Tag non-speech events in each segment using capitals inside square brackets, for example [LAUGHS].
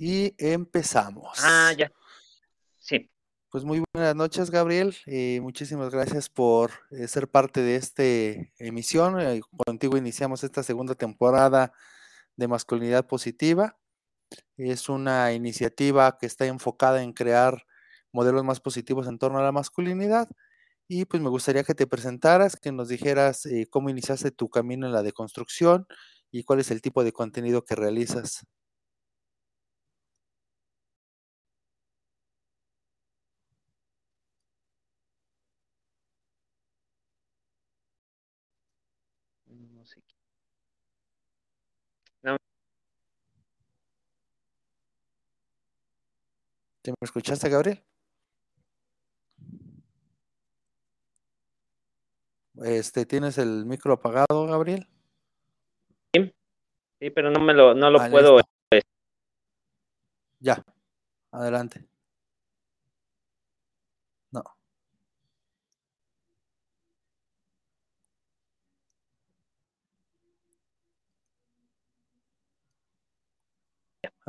y empezamos. Ah, ya. Sí. Pues muy buenas noches, Gabriel. Eh, muchísimas gracias por eh, ser parte de esta emisión. Eh, contigo iniciamos esta segunda temporada de Masculinidad Positiva. Es una iniciativa que está enfocada en crear modelos más positivos en torno a la masculinidad. Y pues me gustaría que te presentaras, que nos dijeras cómo iniciaste tu camino en la deconstrucción y cuál es el tipo de contenido que realizas. ¿Te me escuchaste, Gabriel? Este, ¿tienes el micro apagado, Gabriel? Sí, pero no me lo, no lo puedo. Este ya, adelante. No.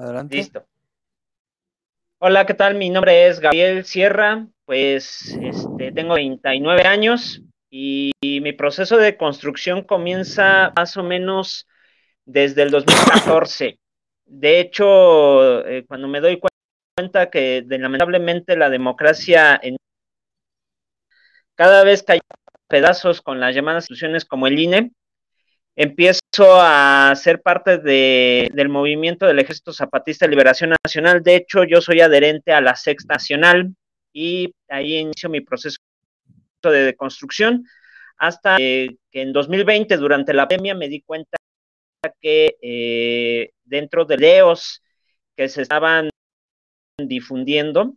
Adelante. Listo. Hola, ¿qué tal? Mi nombre es Gabriel Sierra, pues este, tengo 29 años y, mi proceso de construcción comienza más o menos desde el 2014. De hecho, eh, cuando me doy cuenta que lamentablemente la democracia en cada vez cae pedazos con las llamadas instituciones como el INE, empiezo a ser parte del movimiento del Ejército Zapatista de Liberación Nacional. De hecho, yo soy adherente a la Sexta Nacional y ahí inicio mi proceso de deconstrucción hasta que en 2020, durante la pandemia, me di cuenta que eh, dentro de leos que se estaban difundiendo,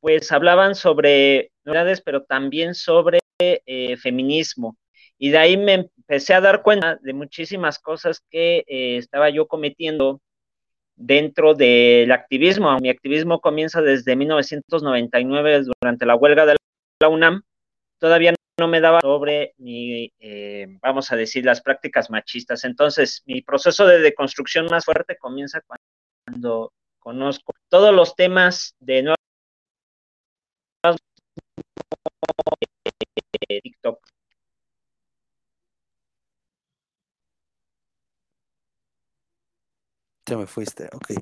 pues hablaban sobre novedades, pero también sobre eh, feminismo. Y de ahí me empecé a dar cuenta de muchísimas cosas que eh, estaba yo cometiendo dentro del activismo. Mi activismo comienza desde 1999 durante la huelga de la UNAM. Todavía no me daba sobre ni, eh, vamos a decir, las prácticas machistas. Entonces, mi proceso de deconstrucción más fuerte comienza cuando conozco todos los temas de nuevo Ya me fuiste, ok.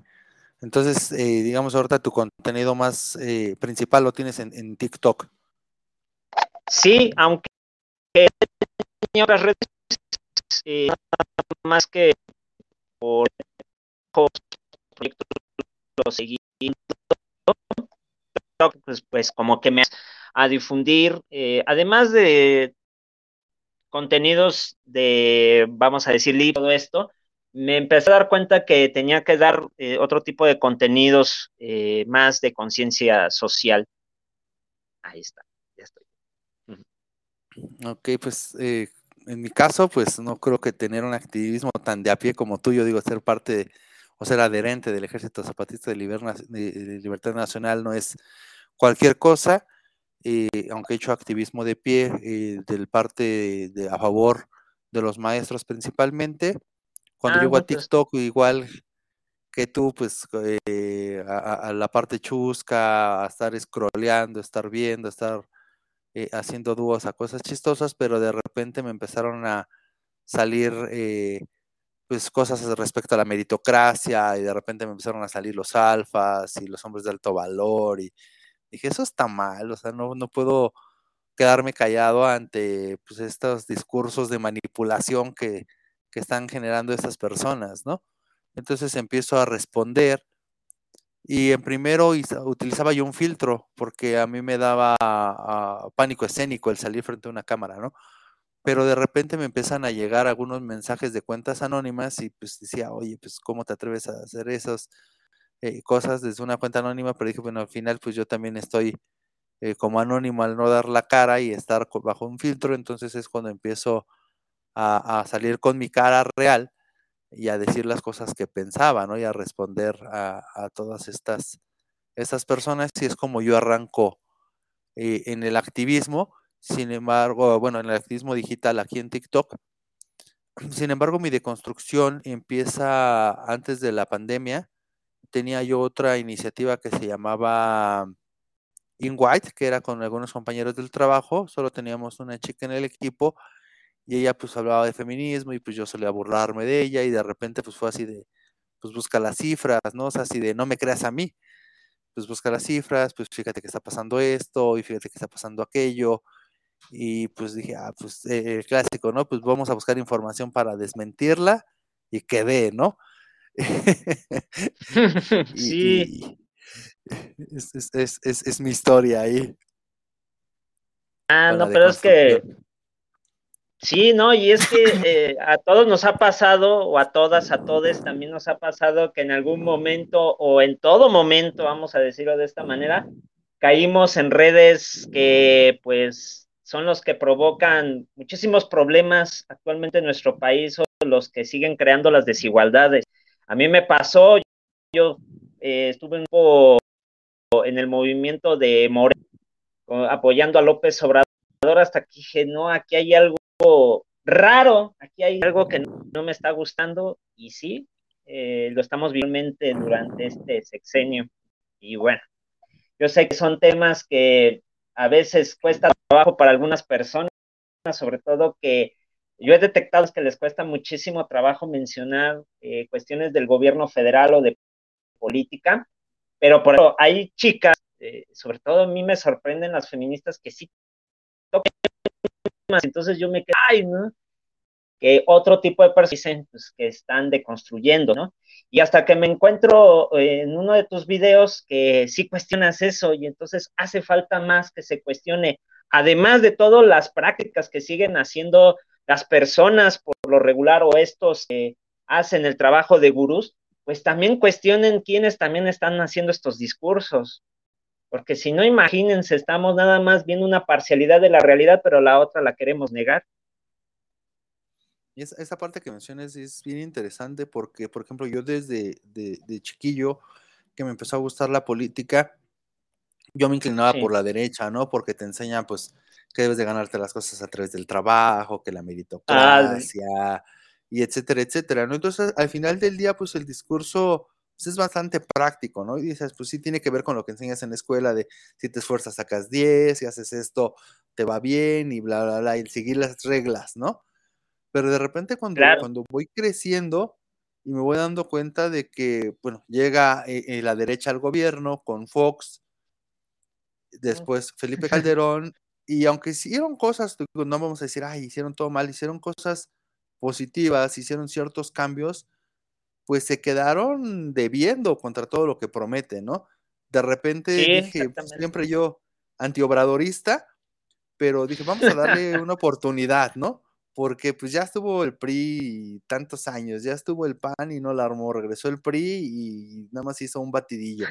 Entonces, eh, digamos, ahorita tu contenido más eh, principal lo tienes en, TikTok. Sí, aunque otras redes eh, más que por proyectos lo seguí pues, pues como que me a difundir, además de contenidos de, vamos a decir, libro, todo esto, me empecé a dar cuenta que tenía que dar eh, otro tipo de contenidos eh, más de conciencia social. Ahí está, ya estoy. Ok, pues eh, en mi caso, pues no creo que tener un activismo tan de a pie como tú, yo digo, ser parte o ser adherente del Ejército Zapatista de, Libertad Nacional no es cualquier cosa, aunque he hecho activismo de pie del parte de, a favor de los maestros principalmente, cuando ah, llego a TikTok, igual que tú, pues eh, a, la parte chusca, a estar scrolleando, estar viendo, estar eh, haciendo dúos a cosas chistosas, pero de repente me empezaron a salir eh, pues cosas respecto a la meritocracia y de repente me empezaron a salir los alfas y los hombres de alto valor y dije, eso está mal, o sea, no, no puedo quedarme callado ante pues, estos discursos de manipulación que, que están generando estas personas, ¿no? Entonces empiezo a responder y en primero utilizaba yo un filtro porque a mí me daba pánico escénico el salir frente a una cámara, ¿no? Pero de repente me empiezan a llegar algunos mensajes de cuentas anónimas y pues decía, oye, pues ¿cómo te atreves a hacer esas eh, cosas desde una cuenta anónima? Pero dije, bueno, al final pues yo también estoy eh, como anónimo al no dar la cara y estar bajo un filtro, entonces es cuando empiezo salir con mi cara real y a decir las cosas que pensaba, ¿no? Y a responder a, todas estas, estas personas, y es como yo arranco eh, en el activismo, sin embargo, bueno, en el activismo digital aquí en TikTok. [CLEARS THROAT] Sin embargo, mi deconstrucción empieza antes de la pandemia, tenía yo otra iniciativa que se llamaba In White, que era con algunos compañeros del trabajo, solo teníamos una chica en el equipo y ella pues hablaba de feminismo y pues yo solía burlarme de ella y de repente pues fue así de, pues busca las cifras, ¿no? O sea, así de no me creas a mí, pues busca las cifras, pues fíjate que está pasando esto y fíjate que está pasando aquello y pues dije, ah, pues eh, el clásico, ¿no? Pues vamos a buscar información para desmentirla y que ve, ¿no? [LAUGHS] [LAUGHS] sí. es, mi historia ahí. Ah, no, pero es que. Sí, no, y es que eh, a todos nos ha pasado, o a todas, a todos también nos ha pasado que en algún momento, o en todo momento, vamos a decirlo de esta manera, caímos en redes que, pues, son los que provocan muchísimos problemas actualmente en nuestro país, o los que siguen creando las desigualdades. A mí me pasó, yo eh, estuve un poco en el movimiento de Moreno, apoyando a López Obrador, hasta que dije, no, aquí hay algo raro, aquí hay algo que no, me está gustando, y sí, eh, lo estamos viendo durante este sexenio. Y bueno, yo sé que son temas que a veces cuesta trabajo para algunas personas, sobre todo que yo he detectado que les cuesta muchísimo trabajo mencionar eh, cuestiones del gobierno federal o de política, pero por eso hay chicas, eh, sobre todo a mí me sorprenden las feministas que sí tocan entonces yo me quedo, ay, ¿no? Que otro tipo de personas dicen pues, que están deconstruyendo, ¿no? Y hasta que me encuentro eh, en uno de tus videos que sí cuestionas eso y entonces hace falta más que se cuestione, además de todas las prácticas que siguen haciendo las personas por lo regular o estos que hacen el trabajo de gurús, pues también cuestionen quiénes también están haciendo estos discursos. Porque si no, imagínense, estamos nada más viendo una parcialidad de la realidad, pero la otra la queremos negar. Y esa, parte que mencionas es bien interesante porque, por ejemplo, yo desde de, chiquillo que me empezó a gustar la política, yo me inclinaba por la derecha, ¿no? Porque te enseñan, pues, que debes de ganarte las cosas a través del trabajo, que la ah, meritocracia, y etcétera, etcétera, ¿no? Entonces, al final del día, pues el discurso pues, es bastante práctico, ¿no? Y dices, pues sí tiene que ver con lo que enseñas en la escuela de si te esfuerzas sacas 10, si haces esto te va bien y bla, bla, bla, y seguir las reglas, ¿no? Pero de repente cuando, cuando voy creciendo y me voy dando cuenta de que, bueno, llega eh, eh, la derecha al gobierno con Fox, después Felipe [LAUGHS] Calderón, y aunque hicieron cosas, no vamos a decir, ay, hicieron todo mal, hicieron cosas positivas, hicieron ciertos cambios, pues se quedaron debiendo contra todo lo que prometen, ¿no? De repente dije, pues, siempre yo antiobradorista, pero dije, vamos a darle una oportunidad, ¿no? Porque pues ya estuvo el PRI tantos años, ya estuvo el PAN y no la armó, regresó el PRI y nada más hizo un batidillo.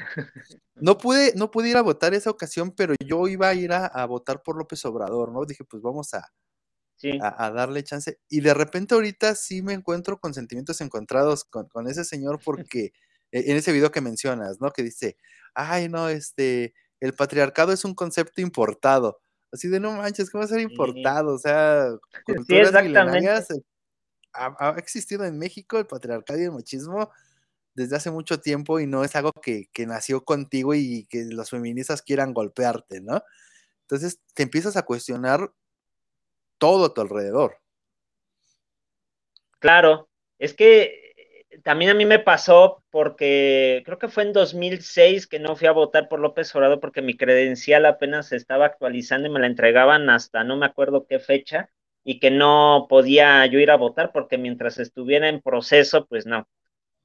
No pude, no pude ir a votar esa ocasión, pero yo iba a ir a votar por López Obrador, ¿no? Dije, pues vamos a, a, darle chance. Y de repente ahorita sí me encuentro con sentimientos encontrados con, ese señor [LAUGHS] porque e, en ese video que mencionas, ¿no? Que dice, ay, no, este, el patriarcado es un concepto importado. Así de no manches, ¿cómo va a ser importado? O sea, culturas milenarias eh, ha, ha, existido en México el patriarcado y el machismo desde hace mucho tiempo y no es algo que, que nació contigo y que los feministas quieran golpearte, ¿no? Entonces te empiezas a cuestionar todo a tu alrededor. Claro, es que también a mí me pasó porque creo que fue en 2006 que no fui a votar por López Obrador porque mi credencial apenas se estaba actualizando y me la entregaban hasta no me acuerdo qué fecha y que no podía yo ir a votar porque mientras estuviera en proceso, pues no.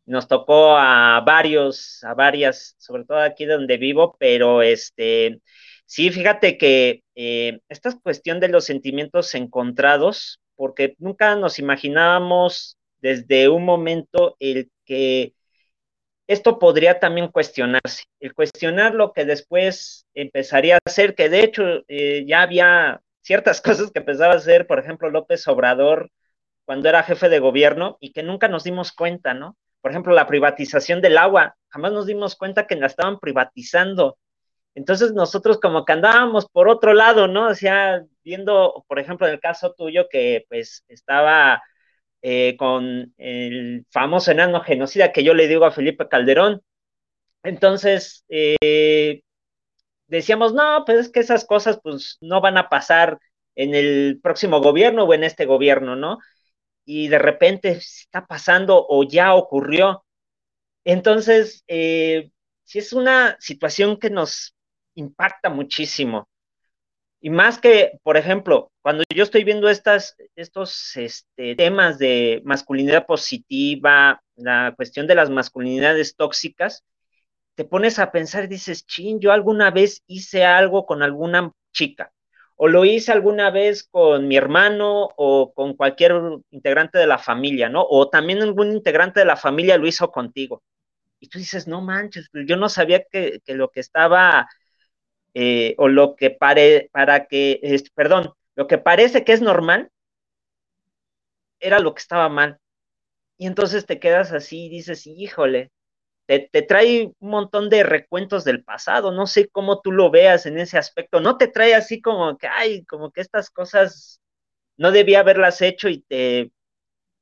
Nos tocó a varios, a varias, sobre todo aquí donde vivo, pero este, Sí, fíjate que eh, esta cuestión de los sentimientos encontrados, porque nunca nos imaginábamos desde un momento el que esto podría también cuestionarse, el cuestionar lo que después empezaría a hacer, que de hecho eh, ya había ciertas [LAUGHS] cosas que empezaba a hacer, por ejemplo, López Obrador cuando era jefe de gobierno y que nunca nos dimos cuenta, ¿no? Por ejemplo, la privatización del agua, jamás nos dimos cuenta que la estaban privatizando entonces nosotros como que andábamos por otro lado, ¿no? O sea, viendo, por ejemplo, en el caso tuyo que pues estaba eh, con el famoso enano genocida que yo le digo a Felipe Calderón, Entonces, eh, decíamos, no, pues es que esas cosas pues no van a pasar en el próximo gobierno o en este gobierno, ¿no? Y de repente está pasando o ya ocurrió. Entonces, eh, sí es una situación que nos impacta muchísimo. Y más que, por ejemplo, cuando yo estoy viendo estas, estos este, temas de masculinidad positiva, la cuestión de las masculinidades tóxicas, te pones a pensar y dices, chin, yo alguna vez hice algo con alguna chica, o lo hice alguna vez con mi hermano o con cualquier integrante de la familia, ¿no? O también algún integrante de la familia lo hizo contigo. Y tú dices, no manches, yo no sabía que, lo que estaba, eh, o lo que pare, para que, perdón, lo que parece que es normal, era lo que estaba mal. Y entonces te quedas así y dices, híjole, te, trae un montón de recuentos del pasado, no sé cómo tú lo veas en ese aspecto, no te trae así como que, ay, como que estas cosas no debía haberlas hecho y te,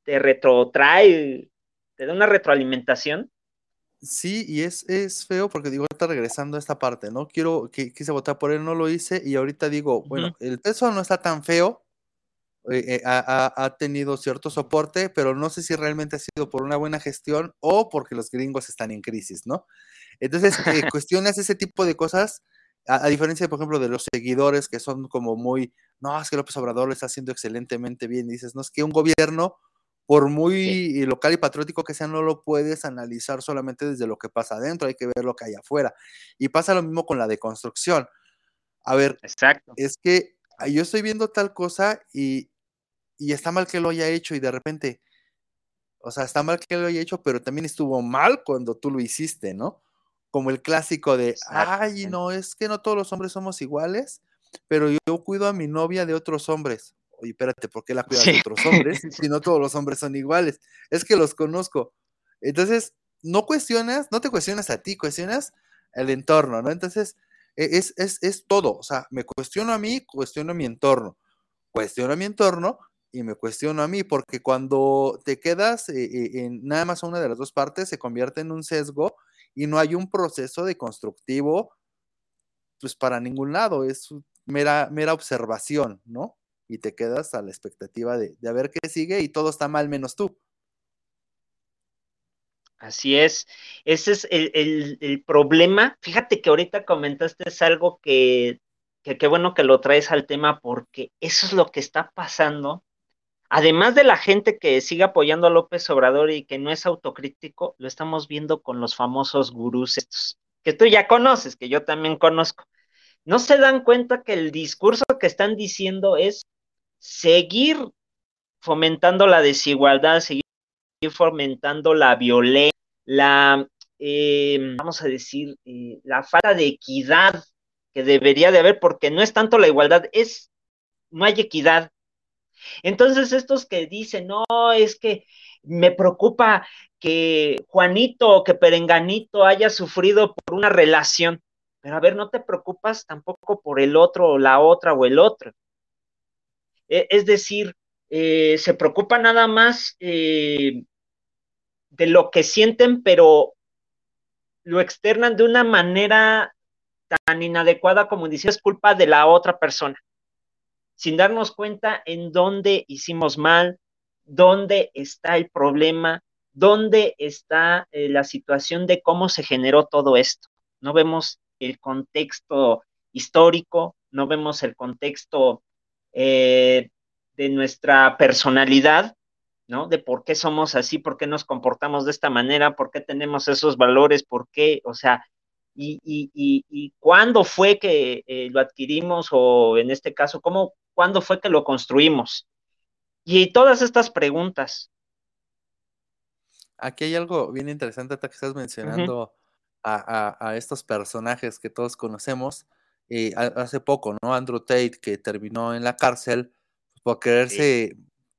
te retrotrae, te da una retroalimentación. Sí, y es, es feo porque digo, ahorita regresando a esta parte, ¿no? Quiero, que quise votar por él, no lo hice, y ahorita digo, bueno, el peso no está tan feo, eh, eh, ha, tenido cierto soporte, pero no sé si realmente ha sido por una buena gestión o porque los gringos están en crisis, ¿no? Entonces, eh, [LAUGHS] cuestiones ese tipo de cosas, a, diferencia, por ejemplo, de los seguidores que son como muy, no, es que López Obrador lo está haciendo excelentemente bien, dices, no, es que un gobierno, por muy local y patriótico que sea, no lo puedes analizar solamente desde lo que pasa adentro, hay que ver lo que hay afuera. Y pasa lo mismo con la deconstrucción. A ver, Exacto. es que yo estoy viendo tal cosa y, y está mal que lo haya hecho y de repente, o sea, está mal que lo haya hecho, pero también estuvo mal cuando tú lo hiciste, ¿no? Como el clásico de, ay, no, es que no todos los hombres somos iguales, pero yo, cuido a mi novia de otros hombres. Oye, espérate, ¿por qué la cuidas de otros hombres [LAUGHS] si no todos los hombres son iguales? Es que los conozco. Entonces, no cuestionas, no te cuestionas a ti, cuestionas el entorno, ¿no? Entonces, e, es, es, es todo. O sea, me cuestiono a mí, cuestiono a mi entorno. Cuestiono a mi entorno, y me cuestiono a mí, porque cuando te quedas eh, eh, en nada más una de las dos partes, se convierte en un sesgo y no hay un proceso de constructivo, pues para ningún lado, es mera, mera observación, ¿no? Y te quedas a la expectativa de, de ver qué sigue y todo está mal menos tú. Así es, ese es el, el, problema. Fíjate que ahorita comentaste es algo que, que qué bueno que lo traes al tema porque eso es lo que está pasando además de la gente que sigue apoyando a López Obrador y que no es autocrítico, lo estamos viendo con los famosos gurús estos, que tú ya conoces, que yo también conozco. No se dan cuenta que el discurso que están diciendo es seguir fomentando la desigualdad, seguir fomentando la violencia, la, eh, vamos a decir, eh, la falta de equidad que debería de haber, porque no es tanto la igualdad, es, no hay equidad, entonces, estos que dicen, no, es que me preocupa que Juanito o que Perenganito haya sufrido por una relación, pero a ver, no te preocupas tampoco por el otro o la otra o el otro. E, es decir, eh, se preocupa nada más eh, de lo que sienten, pero lo externan de una manera tan inadecuada como dice, es culpa de la otra persona sin darnos cuenta en dónde hicimos mal, dónde está el problema, dónde está eh, la situación de cómo se generó todo esto. No vemos el contexto histórico, no vemos el contexto eh, de nuestra personalidad, ¿no? De por qué somos así, por qué nos comportamos de esta manera, por qué tenemos esos valores, por qué, o sea, y, y, cuándo fue que eh, lo adquirimos o en este caso, cómo, cuándo fue que lo construimos. Y todas estas preguntas. Aquí hay algo bien interesante que estás mencionando a, estos personajes que todos conocemos. Eh, hace poco, ¿no? Andrew Tate, que terminó en la cárcel por quererse,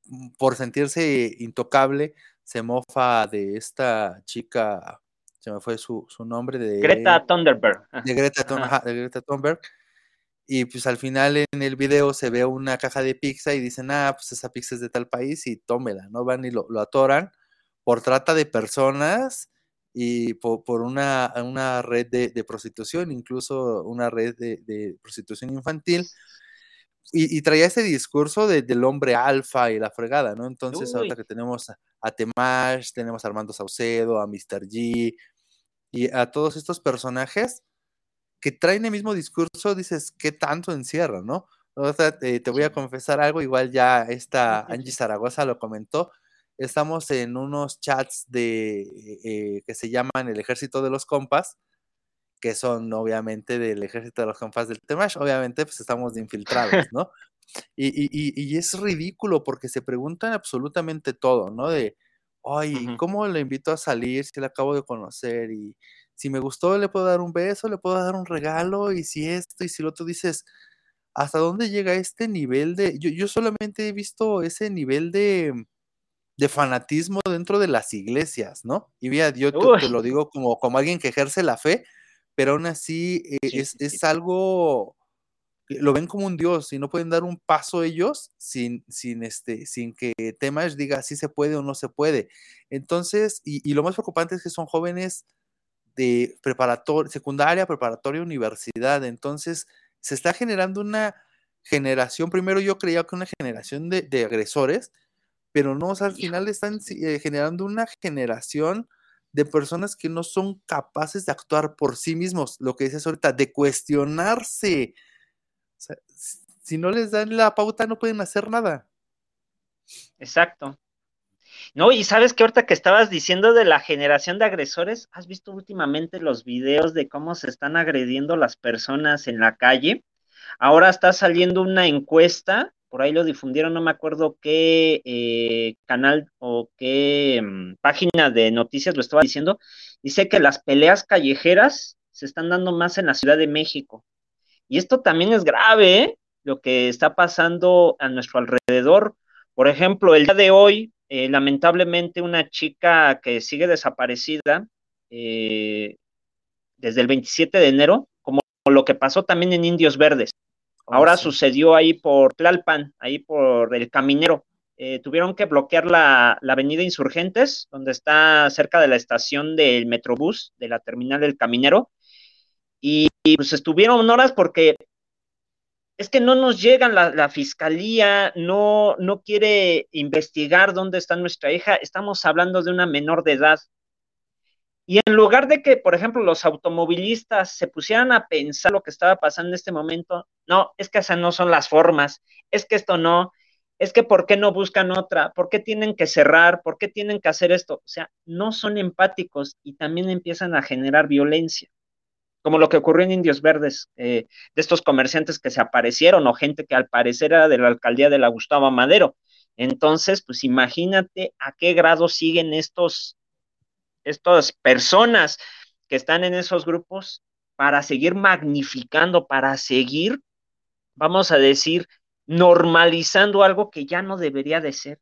mm, por sentirse intocable, se mofa de esta chica, se me fue su, nombre, de Greta Thunberg. De Greta, de Greta Thunberg y pues al final en el video se ve una caja de pizza y dicen, ah, pues esa pizza es de tal país y tómela, ¿no? Van y lo, atoran por trata de personas y por, una, una, red de, prostitución, incluso una red de, prostitución infantil. Y, traía ese discurso del hombre alfa y la fregada, ¿no? Entonces, ahorita que tenemos a, a Temash, tenemos a Armando Saucedo, a Mr. G y a todos estos personajes que traen el mismo discurso, dices, ¿qué tanto encierra, no? O sea, te, voy a confesar algo, igual ya esta Angie Zaragoza lo comentó, estamos en unos chats de eh, que se llaman el ejército de los compas, que son obviamente del ejército de los compas del Temash, obviamente pues estamos de infiltrados, ¿no? Y, y, y, es ridículo porque se preguntan absolutamente todo, ¿no? De, ay, ¿cómo le invito a salir si le acabo de conocer? Y si me gustó, le puedo dar un beso, le puedo dar un regalo, y si esto, y si lo otro, dices, ¿hasta dónde llega este nivel de... Yo, yo solamente he visto ese nivel de, de fanatismo dentro de las iglesias, ¿no? Y mira, yo te, lo digo como, como alguien que ejerce la fe, pero aún así eh, es, es, algo, lo ven como un dios y no pueden dar un paso ellos sin, sin, este, sin que Temash diga si se puede o no se puede. Entonces, y, y lo más preocupante es que son jóvenes de preparatoria, secundaria, preparatoria, universidad. Entonces, se está generando una generación, primero yo creía que una generación de, de agresores, pero no, o sea, al final están eh, generando una generación de personas que no son capaces de actuar por sí mismos, lo que dices ahorita, de cuestionarse. O sea, si no les dan la pauta, no pueden hacer nada. Exacto. No, y sabes que ahorita que estabas diciendo de la generación de agresores, ¿has visto últimamente los videos de cómo se están agrediendo las personas en la calle? Ahora está saliendo una encuesta por ahí lo difundieron, no me acuerdo qué eh, canal o qué mm, página de noticias lo estaba diciendo, dice que las peleas callejeras se están dando más en la Ciudad de México. Y esto también es grave, ¿eh? lo que está pasando a nuestro alrededor. Por ejemplo, el día de hoy, eh, lamentablemente, una chica que sigue desaparecida desde el 27 de enero, como lo que pasó también en Indios Verdes. Oh, Ahora sucedió ahí por Tlalpan, ahí por el Caminero. Eh, tuvieron que bloquear la, avenida Insurgentes, donde está cerca de la estación del Metrobús, de la terminal del Caminero. Y, pues estuvieron horas porque es que no nos llegan, la, la, fiscalía no, no quiere investigar dónde está nuestra hija. Estamos hablando de una menor de edad. Y en lugar de que, por ejemplo, los automovilistas se pusieran a pensar lo que estaba pasando en este momento, no, es que esas no son las formas, es que esto no, es que ¿por qué no buscan otra? ¿Por qué tienen que cerrar? ¿Por qué tienen que hacer esto? O sea, no son empáticos y también empiezan a generar violencia, como lo que ocurrió en Indios Verdes, eh, de estos comerciantes que se aparecieron o gente que al parecer era de la alcaldía de la Gustavo Madero. Entonces, pues imagínate a qué grado siguen estos estas personas que están en esos grupos para seguir magnificando, para seguir, vamos a decir, normalizando algo que ya no debería de ser.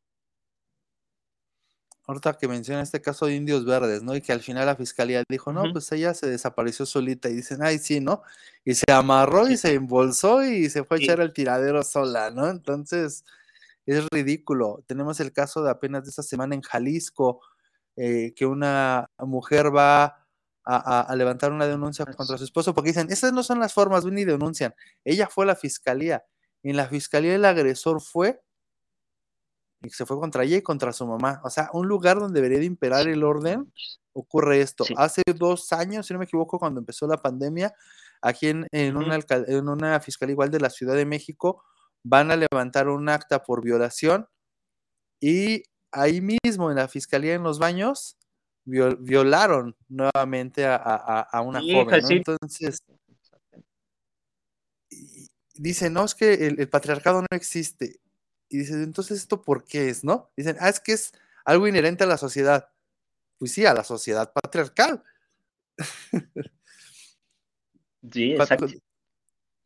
Ahorita que menciona este caso de Indios Verdes, ¿no? Y que al final la fiscalía dijo, no, pues ella se desapareció solita y dicen, ay, sí, ¿no? Y se amarró y se embolsó y se fue a echar al tiradero sola, ¿no? Entonces, es ridículo. Tenemos el caso de apenas de esta semana en Jalisco, eh, que una mujer va a, levantar una denuncia contra su esposo porque dicen, esas no son las formas, ven y denuncian. Ella fue a la fiscalía. En la fiscalía el agresor fue y se fue contra ella y contra su mamá. O sea, un lugar donde debería de imperar el orden, ocurre esto. Hace dos años, si no me equivoco, cuando empezó la pandemia, aquí en, una, en una fiscalía igual de la Ciudad de México, van a levantar un acta por violación y ahí mismo en la fiscalía en los baños violaron nuevamente a, una joven. Entonces, dicen, no, es que el, patriarcado no existe. Y dicen, entonces, ¿esto por qué es, no? Dicen, ah, es que es algo inherente a la sociedad. Pues sí, a la sociedad patriarcal. Sí, exacto.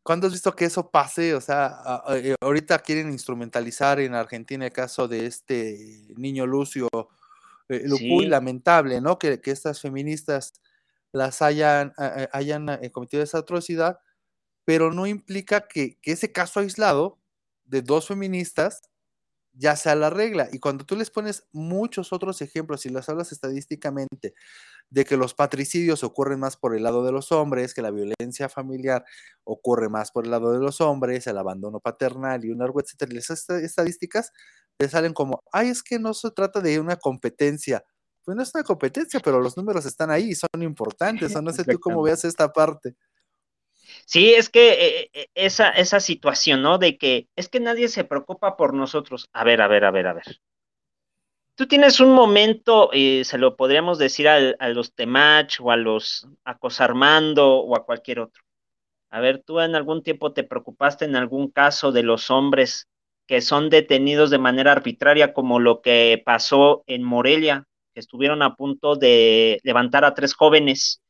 ¿Cuándo has visto que eso pase? O sea, eh, ahorita quieren instrumentalizar en Argentina el caso de este niño Lucio eh, muy lamentable, ¿no? Que, estas feministas las hayan, hayan eh, cometido esa atrocidad, pero no implica que, ese caso aislado de dos feministas ya sea la regla. Y cuando tú les pones muchos otros ejemplos y las hablas estadísticamente de que los patricidios ocurren más por el lado de los hombres, que la violencia familiar ocurre más por el lado de los hombres, el abandono paternal y un largo etcétera, y esas estadísticas te salen como, ay, es que no se trata de una competencia. Pues no es una competencia, pero los números están ahí y son importantes, o no sé tú cómo veas esta parte. Sí, es que eh, esa, esa situación, ¿no? De que es que nadie se preocupa por nosotros. A ver, a ver, a ver, a ver. Tú tienes un momento, eh, se lo podríamos decir a, los Temach o a los Acosarmando o a cualquier otro. A ver, tú en algún tiempo te preocupaste en algún caso de los hombres que son detenidos de manera arbitraria, como lo que pasó en Morelia, que estuvieron a punto de levantar a tres jóvenes,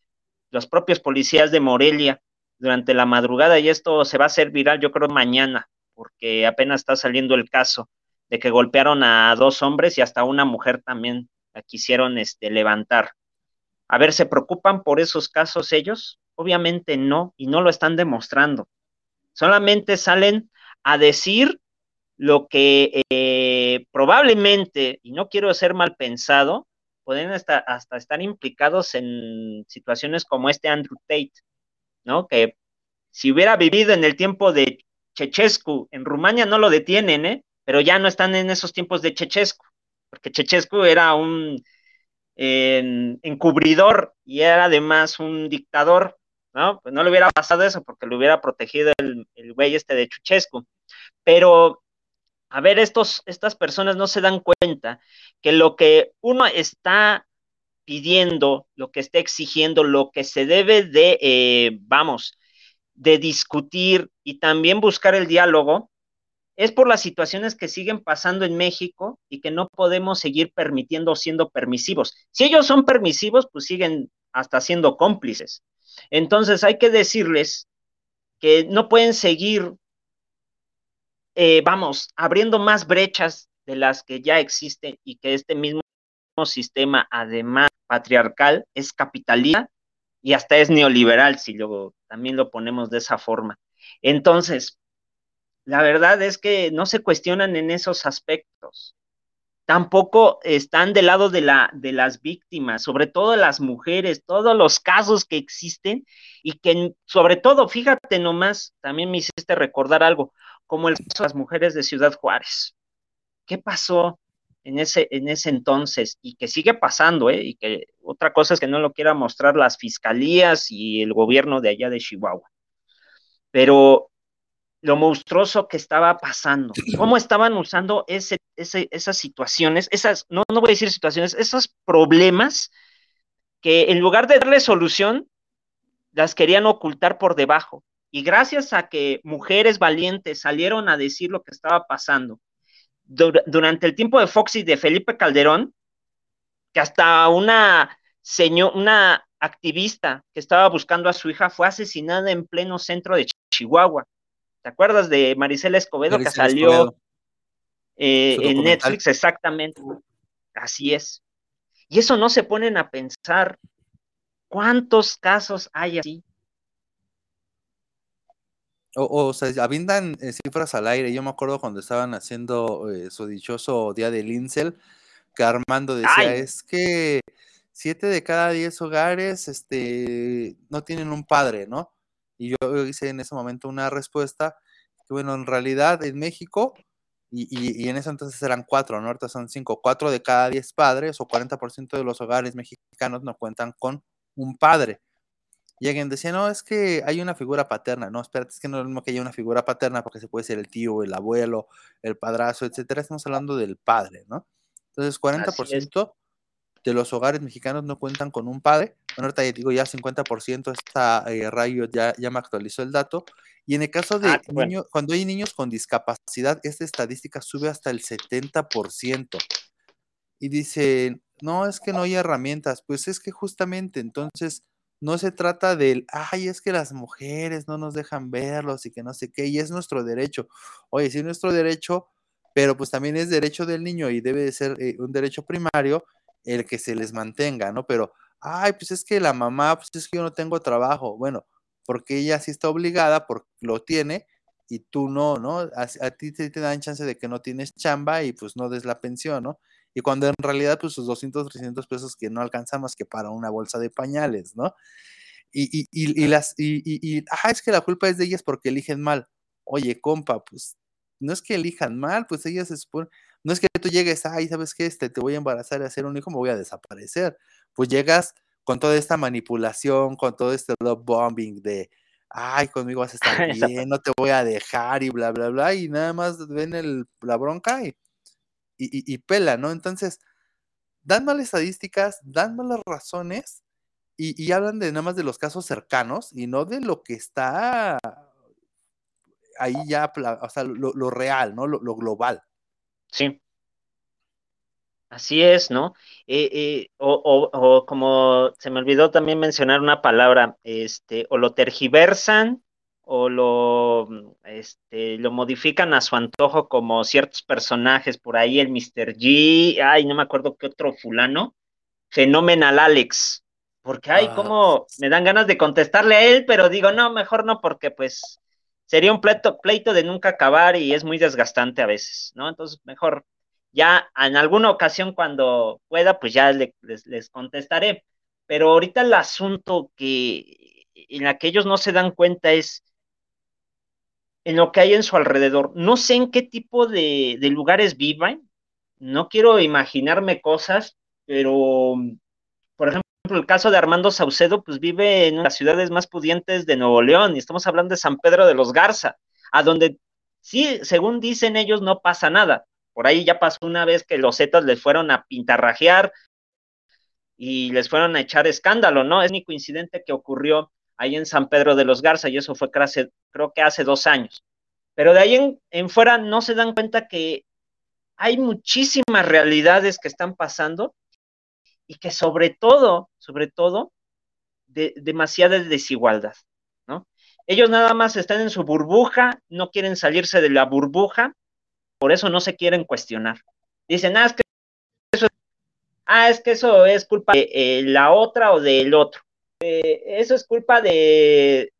los propios policías de Morelia, durante la madrugada, y esto se va a hacer viral, yo creo, mañana, porque apenas está saliendo el caso de que golpearon a dos hombres y hasta una mujer también la quisieron este, levantar. A ver, ¿se preocupan por esos casos ellos? Obviamente no, y no lo están demostrando. Solamente salen a decir lo que eh, probablemente, y no quiero ser mal pensado, pueden hasta, hasta estar implicados en situaciones como este Andrew Tate, ¿no? Que si hubiera vivido en el tiempo de Chechescu, en Rumania no lo detienen, ¿eh? Pero ya no están en esos tiempos de Chechescu, porque Chechescu era un encubridor y era además un dictador, ¿no? Pues no le hubiera pasado eso porque le hubiera protegido el, el güey este de Chechescu. Pero a ver, estos, estas personas no se dan cuenta que lo que uno está pidiendo, lo que está exigiendo, lo que se debe de, eh, vamos, de discutir y también buscar el diálogo, es por las situaciones que siguen pasando en México y que no podemos seguir permitiendo siendo permisivos. Si ellos son permisivos, pues siguen hasta siendo cómplices. Entonces hay que decirles que no pueden seguir eh, vamos, abriendo más brechas de las que ya existen y que este mismo sistema, además patriarcal, es capitalista y hasta es neoliberal, si luego también lo ponemos de esa forma. Entonces, la verdad es que no se cuestionan en esos aspectos. Tampoco están del lado de, la, de las víctimas, sobre todo las mujeres, todos los casos que existen y que sobre todo, fíjate nomás, también me hiciste recordar algo, como el caso de las mujeres de Ciudad Juárez. ¿Qué pasó en ese, en ese entonces? Y que sigue pasando, ¿eh? Y que otra cosa es que no lo quiera mostrar las fiscalías y el gobierno de allá de Chihuahua. Pero lo monstruoso que estaba pasando, cómo estaban usando ese, esas situaciones, esas, no, no voy a decir situaciones, esos problemas que en lugar de darle solución, las querían ocultar por debajo. Y gracias a que mujeres valientes salieron a decir lo que estaba pasando durante el tiempo de Fox y de Felipe Calderón, que hasta una señor, una activista que estaba buscando a su hija fue asesinada en pleno centro de Chihuahua. ¿Te acuerdas de Marisela Escobedo que salió eh, en Netflix? Exactamente. Así es. Y eso no se ponen a pensar. ¿Cuántos casos hay así? O, o sea, avindan eh, cifras al aire. Yo me acuerdo cuando estaban haciendo eh, su dichoso día del Incel, que Armando decía, es que siete de cada diez hogares este, no tienen un padre, ¿no? Y yo hice en ese momento una respuesta, que bueno, en realidad en México, y, y, en ese entonces eran cuatro, ¿no? Ahorita son cinco, cuatro de cada diez padres o 40% de los hogares mexicanos no cuentan con un padre. Y alguien decía, no, es que hay una figura paterna. No, espérate, es que no es lo mismo que haya una figura paterna porque se puede ser el tío, el abuelo, el padrazo, etcétera. Estamos hablando del padre, ¿no? Entonces, 40% de los hogares mexicanos no cuentan con un padre. Bueno, ahorita ya digo, ya 50%, esta eh, rayo ya, ya me actualizó el dato. Y en el caso de ah, niños, cuando hay niños con discapacidad, esta estadística sube hasta el 70%. Y dicen, no, es que no hay herramientas. Pues es que justamente entonces no se trata del, ay, es que las mujeres no nos dejan verlos y que no sé qué, y es nuestro derecho. Oye, sí es nuestro derecho, pero pues también es derecho del niño y debe de ser eh, un derecho primario el que se les mantenga, ¿no? Pero, ay, pues es que la mamá, pues es que yo no tengo trabajo. Bueno, porque ella sí está obligada, porque lo tiene, y tú no, ¿no? A, ti te, dan chance de que no tienes chamba y pues no des la pensión, ¿no? Y cuando en realidad pues sus 200, 300 pesos que no alcanzamos que para una bolsa de pañales, ¿no? Y, y, y, las, y, y, ah, es que la culpa es de ellas porque eligen mal. Oye, compa, pues no es que elijan mal, pues ellas se supone, no es que tú llegues, ay, ¿sabes qué? Este, te voy a embarazar y hacer un hijo, me voy a desaparecer. Pues llegas con toda esta manipulación, con todo este love bombing de, ay, conmigo vas a estar [LAUGHS] bien, no te voy a dejar y bla, bla, bla, y nada más ven el, la bronca y, y, y, pela, ¿no? Entonces, dan malas estadísticas, dan malas razones y, y, hablan de nada más de los casos cercanos y no de lo que está ahí ya, o sea, lo, lo real, ¿no? Lo, lo, global. Sí. Así es, ¿no? Eh, eh, o, o, o, como se me olvidó también mencionar una palabra, este, o lo tergiversan o lo, este, lo modifican a su antojo como ciertos personajes, por ahí el Mr. G, ay, no me acuerdo qué otro fulano, Fenomenal Alex, porque ay, ah, como me dan ganas de contestarle a él, pero digo, no, mejor no, porque pues sería un pleito, pleito de nunca acabar y es muy desgastante a veces, ¿no? Entonces, mejor ya en alguna ocasión cuando pueda, pues ya les, les, contestaré. Pero ahorita el asunto que en la que ellos no se dan cuenta es en lo que hay en su alrededor. No sé en qué tipo de, lugares vivan, no quiero imaginarme cosas, pero por ejemplo, el caso de Armando Saucedo, pues vive en una de las ciudades más pudientes de Nuevo León, y estamos hablando de San Pedro de los Garza, a donde sí, según dicen ellos, no pasa nada. Por ahí ya pasó una vez que los Zetas les fueron a pintarrajear y les fueron a echar escándalo, ¿no? Es mi coincidente que ocurrió ahí en San Pedro de los Garza, y eso fue creo que hace dos años. Pero de ahí en, fuera no se dan cuenta que hay muchísimas realidades que están pasando y que sobre todo, sobre todo, de, demasiada desigualdad, ¿no? Ellos nada más están en su burbuja, no quieren salirse de la burbuja, por eso no se quieren cuestionar. Dicen, ah, es que eso es, ah, es, que eso es culpa de eh, la otra o del otro. Eso es culpa de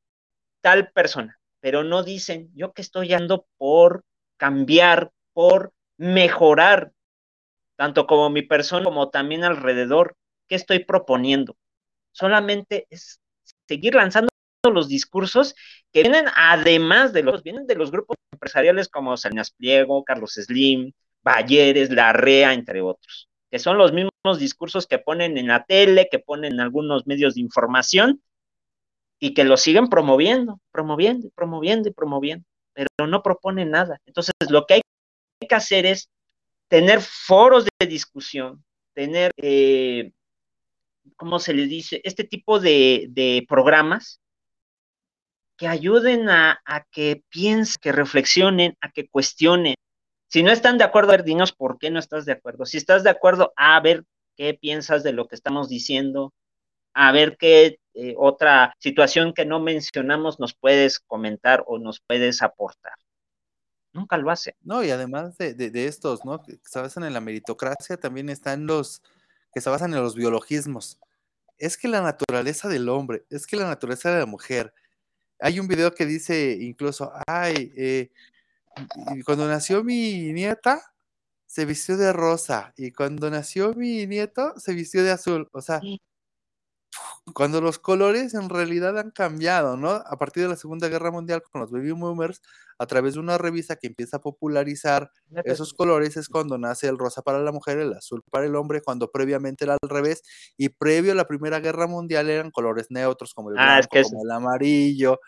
tal persona, pero no dicen, yo que estoy ando por cambiar, por mejorar tanto como mi persona como también alrededor, ¿qué estoy proponiendo? Solamente es seguir lanzando los discursos que vienen además de los, vienen de los grupos empresariales como Salinas Pliego, Carlos Slim, Balleres, Larrea, entre otros, que son los mismos discursos que ponen en la tele, que ponen en algunos medios de información y que los siguen promoviendo, promoviendo, promoviendo y promoviendo, pero no proponen nada. Entonces, lo que hay que hacer es tener foros de discusión, tener, eh, ¿cómo se le dice? Este tipo de, programas que ayuden a, que piensen, que reflexionen, a que cuestionen. Si no están de acuerdo, a ver, dinos por qué no estás de acuerdo. Si estás de acuerdo, a ver qué piensas de lo que estamos diciendo, a ver qué eh, otra situación que no mencionamos nos puedes comentar o nos puedes aportar. Nunca lo hace. No, y además de, de, estos, ¿no? Que se basan en la meritocracia, también están los que se basan en los biologismos. Es que la naturaleza del hombre, es que la naturaleza de la mujer. Hay un video que dice incluso, ay, eh, cuando nació mi nieta, se vistió de rosa, y cuando nació mi nieto, se vistió de azul. O sea, cuando los colores en realidad han cambiado, ¿no? A partir de la Segunda Guerra Mundial con los baby boomers, a través de una revista que empieza a popularizar esos colores es cuando nace el rosa para la mujer, el azul para el hombre, cuando previamente era al revés y previo a la Primera Guerra Mundial eran colores neutros como el ah, blanco, como el amarillo.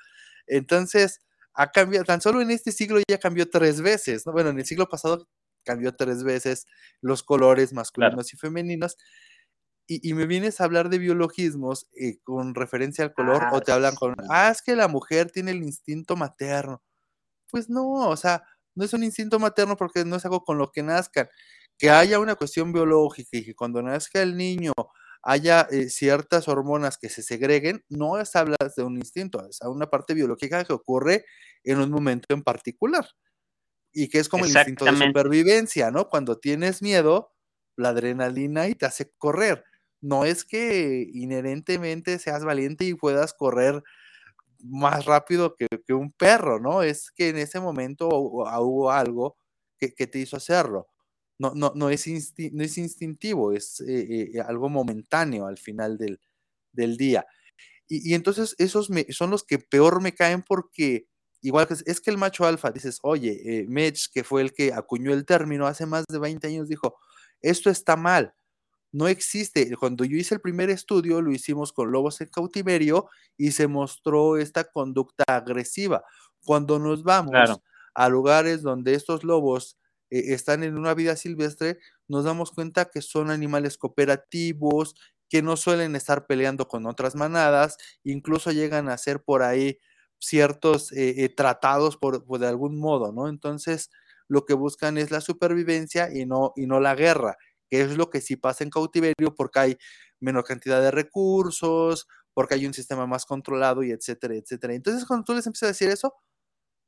Entonces, ha cambiado, tan solo en este siglo ya cambió tres veces, ¿no? Bueno, en el siglo pasado cambió tres veces los colores masculinos y femeninos y, me vienes a hablar de biologismos eh, con referencia al color o te hablan con, ah, es que la mujer tiene el instinto materno. Pues no, o sea, no es un instinto materno porque no es algo con lo que nazcan. Que haya una cuestión biológica y que cuando nazca el niño haya eh, ciertas hormonas que se segreguen, no es hablar de un instinto, es una parte biológica que ocurre en un momento en particular. Y que es como el instinto de supervivencia, ¿no? Cuando tienes miedo, la adrenalina y te hace correr no es que inherentemente seas valiente y puedas correr más rápido que, un perro, ¿no? Es que en ese momento hubo, algo que, te hizo hacerlo. No, no, no, es, no es instintivo, es eh, eh, algo momentáneo al final del, día. Y, entonces esos son los que peor me caen porque igual que es que el macho alfa, dices, oye, eh, Mitch, que fue el que acuñó el término hace más de 20 años, dijo, esto está mal, no existe. Cuando yo hice el primer estudio, lo hicimos con lobos en cautiverio y se mostró esta conducta agresiva. Cuando nos vamos a lugares donde estos lobos eh, están en una vida silvestre, nos damos cuenta que son animales cooperativos, que no suelen estar peleando con otras manadas, incluso llegan a ser por ahí ciertos eh, eh, tratados por, de algún modo, ¿no? Entonces, lo que buscan es la supervivencia y no, y no la guerra que es lo que sí pasa en cautiverio porque hay menor cantidad de recursos, porque hay un sistema más controlado y etcétera, etcétera. Entonces, cuando tú les empiezas a decir eso,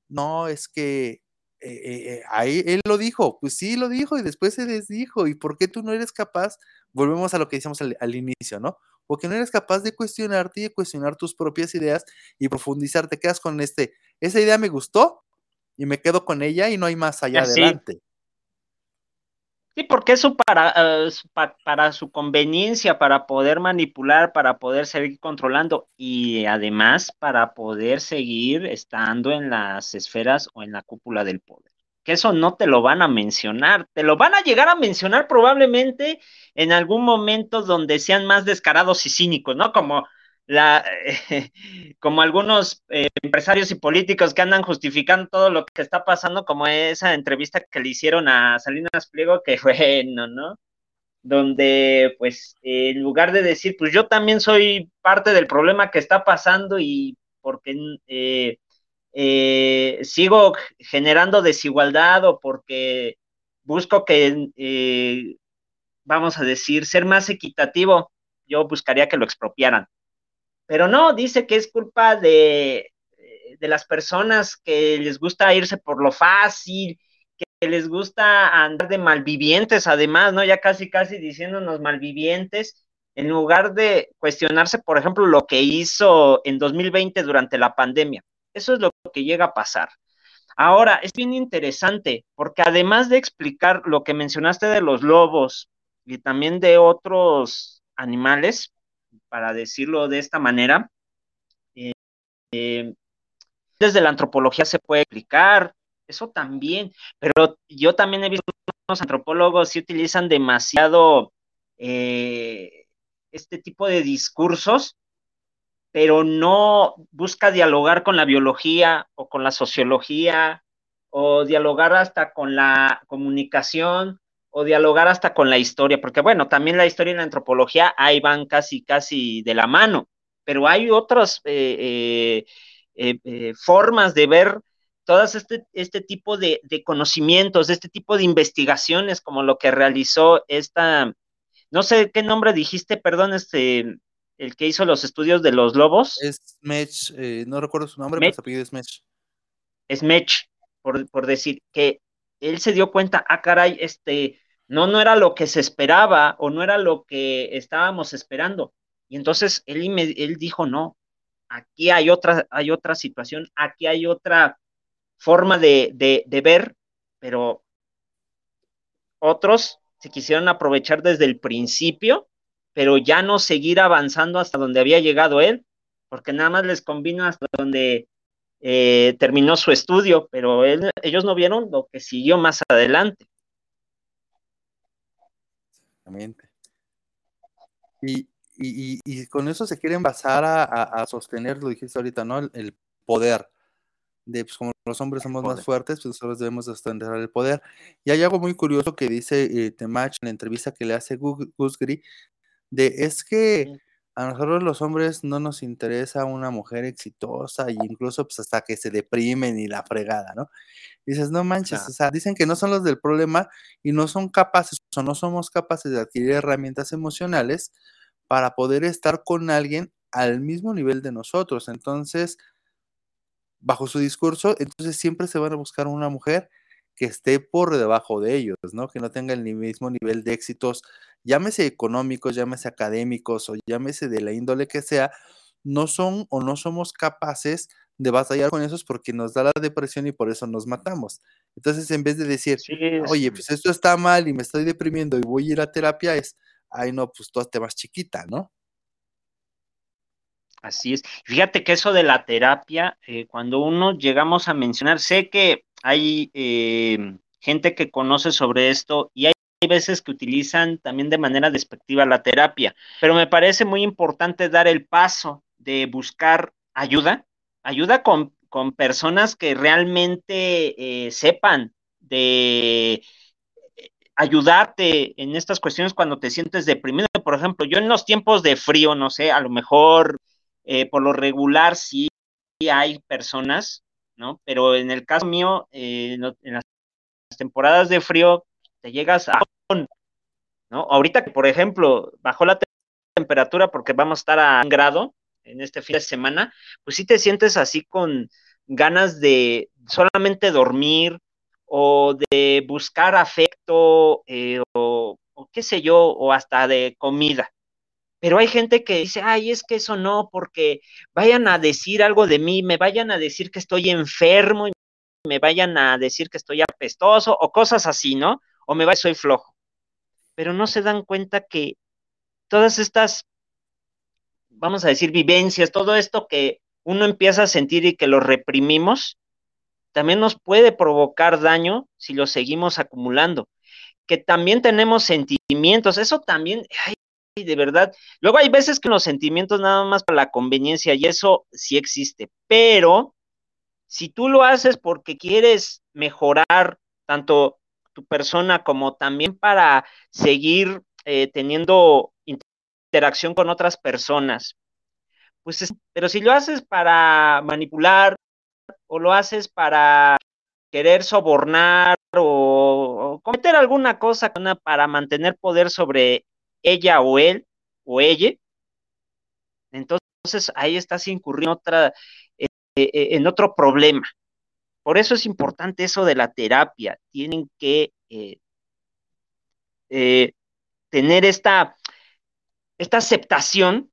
no, es que eh, eh, ahí él lo dijo, pues sí lo dijo y después se les dijo, ¿y por qué tú no eres capaz? Volvemos a lo que decíamos al, al inicio, ¿no? Porque no eres capaz de cuestionarte y de cuestionar tus propias ideas y profundizar, te quedas con este, esa idea me gustó y me quedo con ella y no hay más allá adelante. Sí, porque eso para, eh, para su conveniencia, para poder manipular, para poder seguir controlando y además para poder seguir estando en las esferas o en la cúpula del poder. Que eso no te lo van a mencionar, te lo van a llegar a mencionar probablemente en algún momento donde sean más descarados y cínicos, ¿no? Como [LAUGHS] como algunos eh, empresarios y políticos que andan justificando todo lo que está pasando, como esa entrevista que le hicieron a Salinas Pliego, que [LAUGHS] bueno, ¿no? Donde, pues, en lugar de decir, pues yo también soy parte del problema que está pasando y porque eh, eh, sigo generando desigualdad o porque busco que, vamos a decir, ser más equitativo, yo buscaría que lo expropiaran. Pero no, dice que es culpa de, de las personas que les gusta irse por lo fácil, que les gusta andar de malvivientes, además, ¿no? Ya casi, casi diciéndonos malvivientes, en lugar de cuestionarse, por ejemplo, lo que hizo en 2020 durante la pandemia. Eso es lo que llega a pasar. Ahora, es bien interesante, porque además de explicar lo que mencionaste de los lobos y también de otros animales, para decirlo de esta manera. Eh, eh, desde la antropología se puede explicar, eso también, pero yo también he visto que los antropólogos que utilizan demasiado eh, este tipo de discursos, pero no busca dialogar con la biología o con la sociología o dialogar hasta con la comunicación o dialogar hasta con la historia, porque bueno, también la historia y la antropología ahí van casi, casi de la mano, pero hay otras eh, eh, eh, formas de ver todas este, este tipo de, de, conocimientos, este tipo de investigaciones, como lo que realizó esta, no sé qué nombre dijiste, perdón, este, el que hizo los estudios de los lobos. Es Mech, no recuerdo su nombre, pero su apellido es Mech. Es Mech, por, por decir, que él se dio cuenta, ah, caray, este, no, no era lo que se esperaba o no era lo que estábamos esperando. Y entonces él, él dijo, no, aquí hay otra, hay otra situación, aquí hay otra forma de, de, ver, pero otros se quisieron aprovechar desde el principio, pero ya no seguir avanzando hasta donde había llegado él, porque nada más les convino hasta donde eh, terminó su estudio, pero ellos no vieron lo que siguió más adelante. Y, y, con eso se quieren basar a, sostener, lo dijiste ahorita, ¿no? El, poder. De, pues, como los hombres somos más fuertes, pues nosotros debemos sostener el poder. Y hay algo muy curioso que dice eh, Temach en la entrevista que le hace Gusgri, de es que a nosotros los hombres no nos interesa una mujer exitosa e incluso pues hasta que se deprimen y la fregada, ¿no? dices, no manches, o sea, dicen que no son los del problema y no son capaces o no somos capaces de adquirir herramientas emocionales para poder estar con alguien al mismo nivel de nosotros. Entonces, bajo su discurso, entonces siempre se van a buscar una mujer que esté por debajo de ellos, ¿no? Que no tenga el mismo nivel de éxitos, llámese económicos, llámese académicos o llámese de la índole que sea, no son o no somos capaces de batallar con eso porque nos da la depresión y por eso nos matamos. Entonces, en vez de decir, Sí, oye, pues esto está mal y me estoy deprimiendo y voy a ir a terapia, es, ay, no, pues tú te más chiquita, ¿no? Así es. Fíjate que eso de la terapia, eh, cuando uno llegamos a mencionar, sé que hay eh, gente que conoce sobre esto y hay veces que utilizan también de manera despectiva la terapia, pero me parece muy importante dar el paso de buscar ayuda, ayuda con, con personas que realmente eh, sepan de ayudarte en estas cuestiones cuando te sientes deprimido. Por ejemplo, yo en los tiempos de frío, no sé, a lo mejor eh, por lo regular sí hay personas, ¿no? Pero en el caso mío, eh, en las temporadas de frío, te llegas a... ¿no? Ahorita que, por ejemplo, bajó la temperatura porque vamos a estar a un grado en este fin de semana, pues sí te sientes así con ganas de solamente dormir o de buscar afecto eh, o, o qué sé yo, o hasta de comida. Pero hay gente que dice, ay, es que eso no, porque vayan a decir algo de mí, me vayan a decir que estoy enfermo y me vayan a decir que estoy apestoso o cosas así, ¿no? O me va, soy flojo. Pero no se dan cuenta que todas estas, vamos a decir, vivencias, todo esto que uno empieza a sentir y que lo reprimimos, también nos puede provocar daño si lo seguimos acumulando. Que también tenemos sentimientos, eso también, de verdad. Luego hay veces que los sentimientos nada más para la conveniencia y eso sí existe, pero si tú lo haces porque quieres mejorar tanto tu persona como también para seguir eh, teniendo interacción con otras personas, pues es, pero si lo haces para manipular o lo haces para querer sobornar o, o cometer alguna cosa para mantener poder sobre ella o él o ella, entonces ahí estás incurriendo otra, eh, eh, en otro problema. Por eso es importante eso de la terapia. Tienen que eh, eh, tener esta, esta aceptación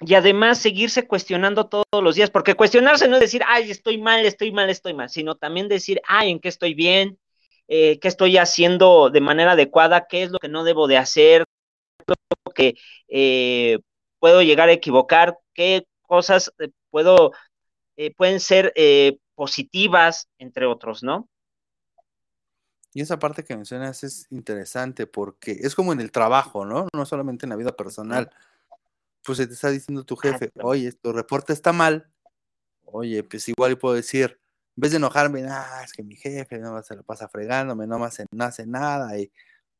y además seguirse cuestionando todos los días, porque cuestionarse no es decir, ay, estoy mal, estoy mal, estoy mal, sino también decir, ay, en qué estoy bien, eh, qué estoy haciendo de manera adecuada, qué es lo que no debo de hacer, qué es lo que puedo llegar a equivocar, qué cosas puedo, pueden ser positivas, entre otros, ¿no? Y esa parte que mencionas es interesante porque es como en el trabajo, ¿no? No solamente en la vida personal. Pues se te está diciendo tu jefe, oye, tu reporte está mal. Oye, pues igual puedo decir, en vez de enojarme, ah, es que mi jefe no se lo pasa fregándome, no hace, no hace nada y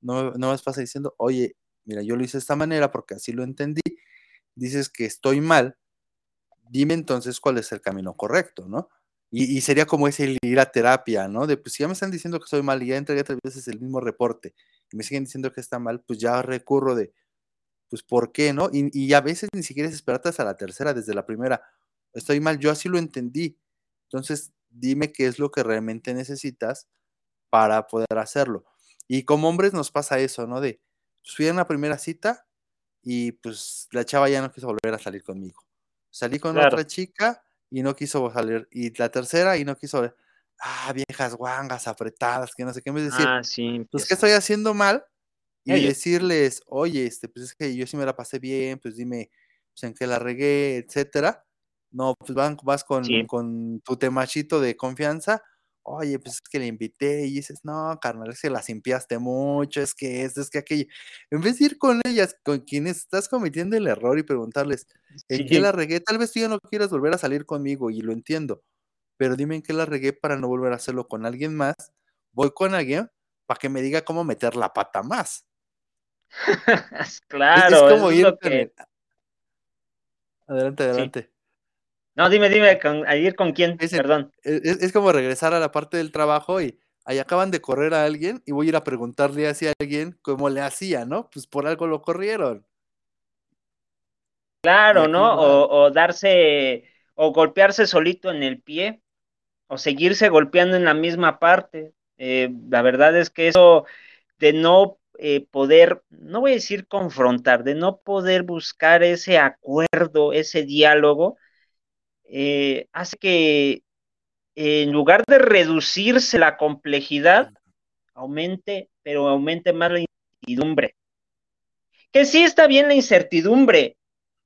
no, no me pasa diciendo, oye, mira, yo lo hice de esta manera porque así lo entendí. Dices que estoy mal, dime entonces cuál es el camino correcto, ¿no? Y, y, sería como ese ir a terapia, ¿no? De pues si ya me están diciendo que estoy mal y ya entregué tres veces el mismo reporte y me siguen diciendo que está mal, pues ya recurro de, pues ¿por qué, no? Y, y a veces ni siquiera es esperarte hasta la tercera, desde la primera, estoy mal, yo así lo entendí. Entonces, dime qué es lo que realmente necesitas para poder hacerlo. Y como hombres nos pasa eso, ¿no? De, pues fui a una primera cita y pues la chava ya no quiso volver a salir conmigo. Salí con claro. otra chica y no quiso salir. Y la tercera y no quiso salir. Ah, viejas guangas apretadas, que no sé qué me decir. Ah, sí, pues que estoy haciendo mal y decirles, oye, este, pues es que yo sí me la pasé bien, pues dime pues, en qué la regué, etcétera. No, pues van, vas con, sí. con tu temachito de confianza. Oye, pues es que le invité y dices, no, carnal, es que las limpiaste mucho, es que esto, es que aquello. En vez de ir con ellas, con quienes estás cometiendo el error y preguntarles, ¿en sí. qué la regué? Tal vez tú ya no quieras volver a salir conmigo y lo entiendo, pero dime en qué la regué para no volver a hacerlo con alguien más. Voy con alguien para que me diga cómo meter la pata más. claro, [LAUGHS] es, es como es ir lo que... Adelante, adelante. Sí. No, dime, dime, con, a ir con quién, es, perdón. Es, es, como regresar a la parte del trabajo y ahí acaban de correr a alguien y voy a ir a preguntarle así a alguien cómo le hacía, ¿no? Pues por algo lo corrieron. Claro, ¿no? O, o, darse, o golpearse solito en el pie, o seguirse golpeando en la misma parte. Eh, la verdad es que eso de no eh, poder, no voy a decir confrontar, de no poder buscar ese acuerdo, ese diálogo, eh, hace que en lugar de reducirse la complejidad, aumente, pero aumente más la incertidumbre. Que sí está bien la incertidumbre,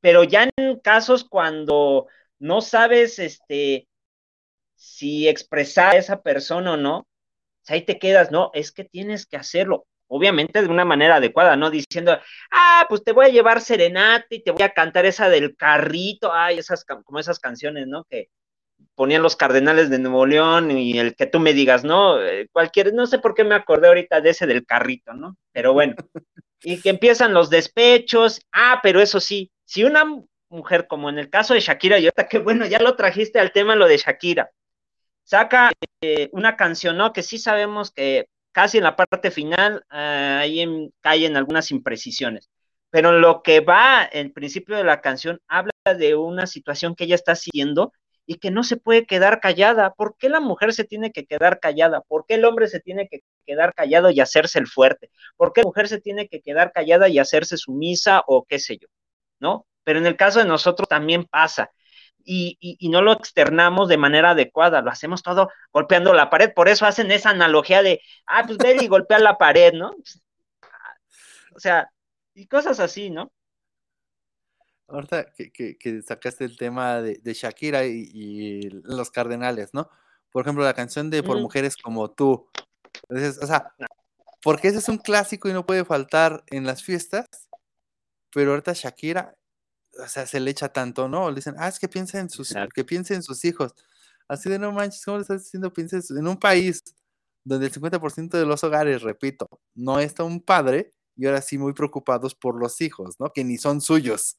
pero ya en casos cuando no sabes este, si expresar a esa persona o no, pues ahí te quedas, no, es que tienes que hacerlo, obviamente de una manera adecuada, no diciendo, ah, pues te voy a llevar serenata y te voy a cantar esa del carrito, ay, esas como esas canciones, ¿no? Que ponían los cardenales de Nuevo León y el que tú me digas, ¿no? Eh, cualquier, no sé por qué me acordé ahorita de ese del carrito, ¿no? Pero bueno, [LAUGHS] y que empiezan los despechos, ah, pero eso sí, si una mujer, como en el caso de Shakira, y ahorita que bueno, ya lo trajiste al tema lo de Shakira, saca eh, una canción, ¿no? Que sí sabemos que casi en la parte final uh, ahí caen algunas imprecisiones, pero lo que va el principio de la canción habla de una situación que ella está haciendo y que no se puede quedar callada. ¿Por qué la mujer se tiene que quedar callada? ¿Por qué el hombre se tiene que quedar callado y hacerse el fuerte? ¿Por qué la mujer se tiene que quedar callada y hacerse sumisa o qué sé yo? ¿No? Pero en el caso de nosotros también pasa. Y, y, no lo externamos de manera adecuada, lo hacemos todo golpeando la pared, por eso hacen esa analogía de, ah, pues ven y golpea la pared, ¿no? O sea, y cosas así, ¿no? Ahorita que, que, sacaste el tema de, Shakira y, los cardenales, ¿no? Por ejemplo, la canción de Por Mujeres como tú. Entonces, o sea, porque ese es un clásico y no puede faltar en las fiestas, pero ahorita Shakira o sea, se le echa tanto, ¿no? Le dicen, ah, es que piensa en sus, que piense en sus hijos. Así de no manches, ¿cómo le estás diciendo? Pienses en un país donde el 50% de los hogares, repito, no está un padre y ahora sí muy preocupados por los hijos, ¿no? Que ni son suyos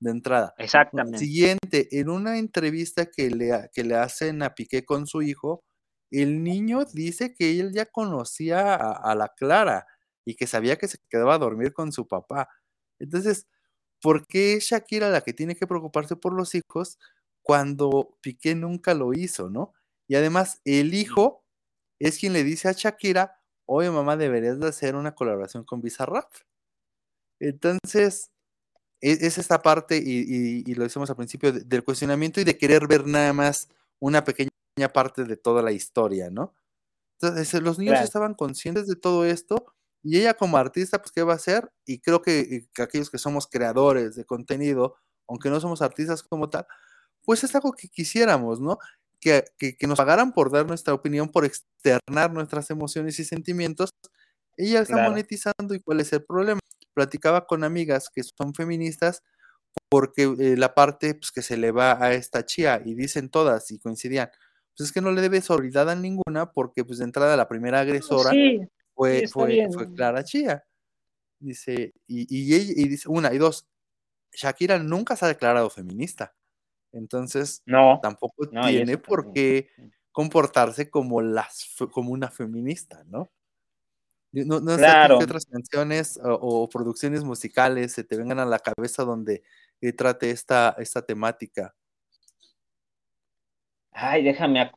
de entrada. Exactamente. Siguiente, en una entrevista que le, que le hacen a Piqué con su hijo, el niño dice que él ya conocía a, a la Clara y que sabía que se quedaba a dormir con su papá. Entonces, ¿por qué es Shakira la que tiene que preocuparse por los hijos cuando Piqué nunca lo hizo, ¿no? Y además, el hijo es quien le dice a Shakira, oye mamá, deberías de hacer una colaboración con Bizarrap. Entonces, e, es, esta parte, y, lo decimos al principio, del cuestionamiento y de querer ver nada más una pequeña parte de toda la historia, ¿no? Entonces, los niños estaban conscientes de todo esto y ella como artista, pues, ¿qué va a hacer? Y creo que, aquellos que somos creadores de contenido, aunque no somos artistas como tal, pues es algo que quisiéramos, ¿no? Que, nos pagaran por dar nuestra opinión, por externar nuestras emociones y sentimientos. Ella está monetizando y cuál es el problema. Platicaba con amigas que son feministas porque eh, la parte pues, que se le va a esta chía y dicen todas y coincidían, pues es que no le debe solidaridad a ninguna porque pues de entrada la primera agresora fue, fue, fue, Clara Chía. Dice, y, y, y, dice, una y dos, Shakira nunca se ha declarado feminista. Entonces, no, tampoco tiene por qué comportarse como, las, como una feminista, ¿no? No, no sé qué otras canciones o, producciones musicales se te vengan a la cabeza donde eh, trate esta, esta temática. Ay, déjame,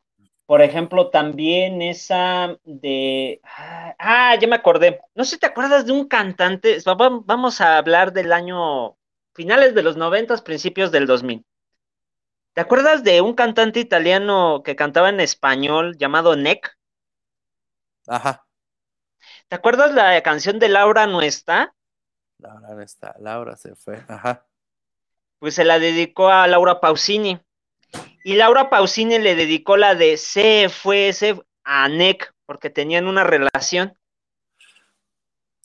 por ejemplo, también esa de... Ah, ya me acordé. No sé si te acuerdas de un cantante. Vamos a hablar del año finales de los noventas, principios del 2000. ¿Te acuerdas de un cantante italiano que cantaba en español llamado Neck? Ajá. ¿Te acuerdas la canción de Laura no está? Laura no está, Laura se fue, ajá. Pues se la dedicó a Laura Pausini. Y Laura Pausini le dedicó la de se fue se a Nick porque tenían una relación.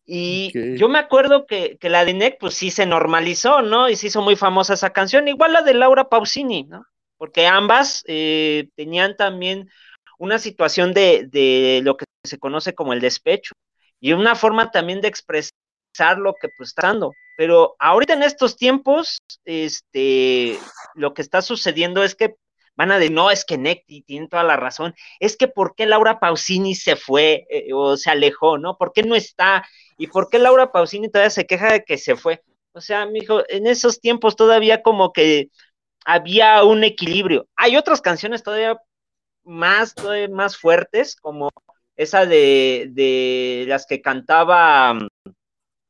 Y yo me acuerdo que, la de Nick, pues sí se normalizó, ¿no? Y se hizo muy famosa esa canción, igual la de Laura Pausini, ¿no? Porque ambas eh, tenían también una situación de, de, lo que se conoce como el despecho y una forma también de expresar lo que pues está dando. Pero ahorita en estos tiempos, este, lo que está sucediendo es que van a decir, no, es que Necti tiene toda la razón, es que ¿por qué Laura Pausini se fue eh, o se alejó, no? ¿Por qué no está? ¿Y por qué Laura Pausini todavía se queja de que se fue? O sea, mijo, en esos tiempos todavía como que había un equilibrio. Hay otras canciones todavía más, más fuertes, como esa de las que cantaba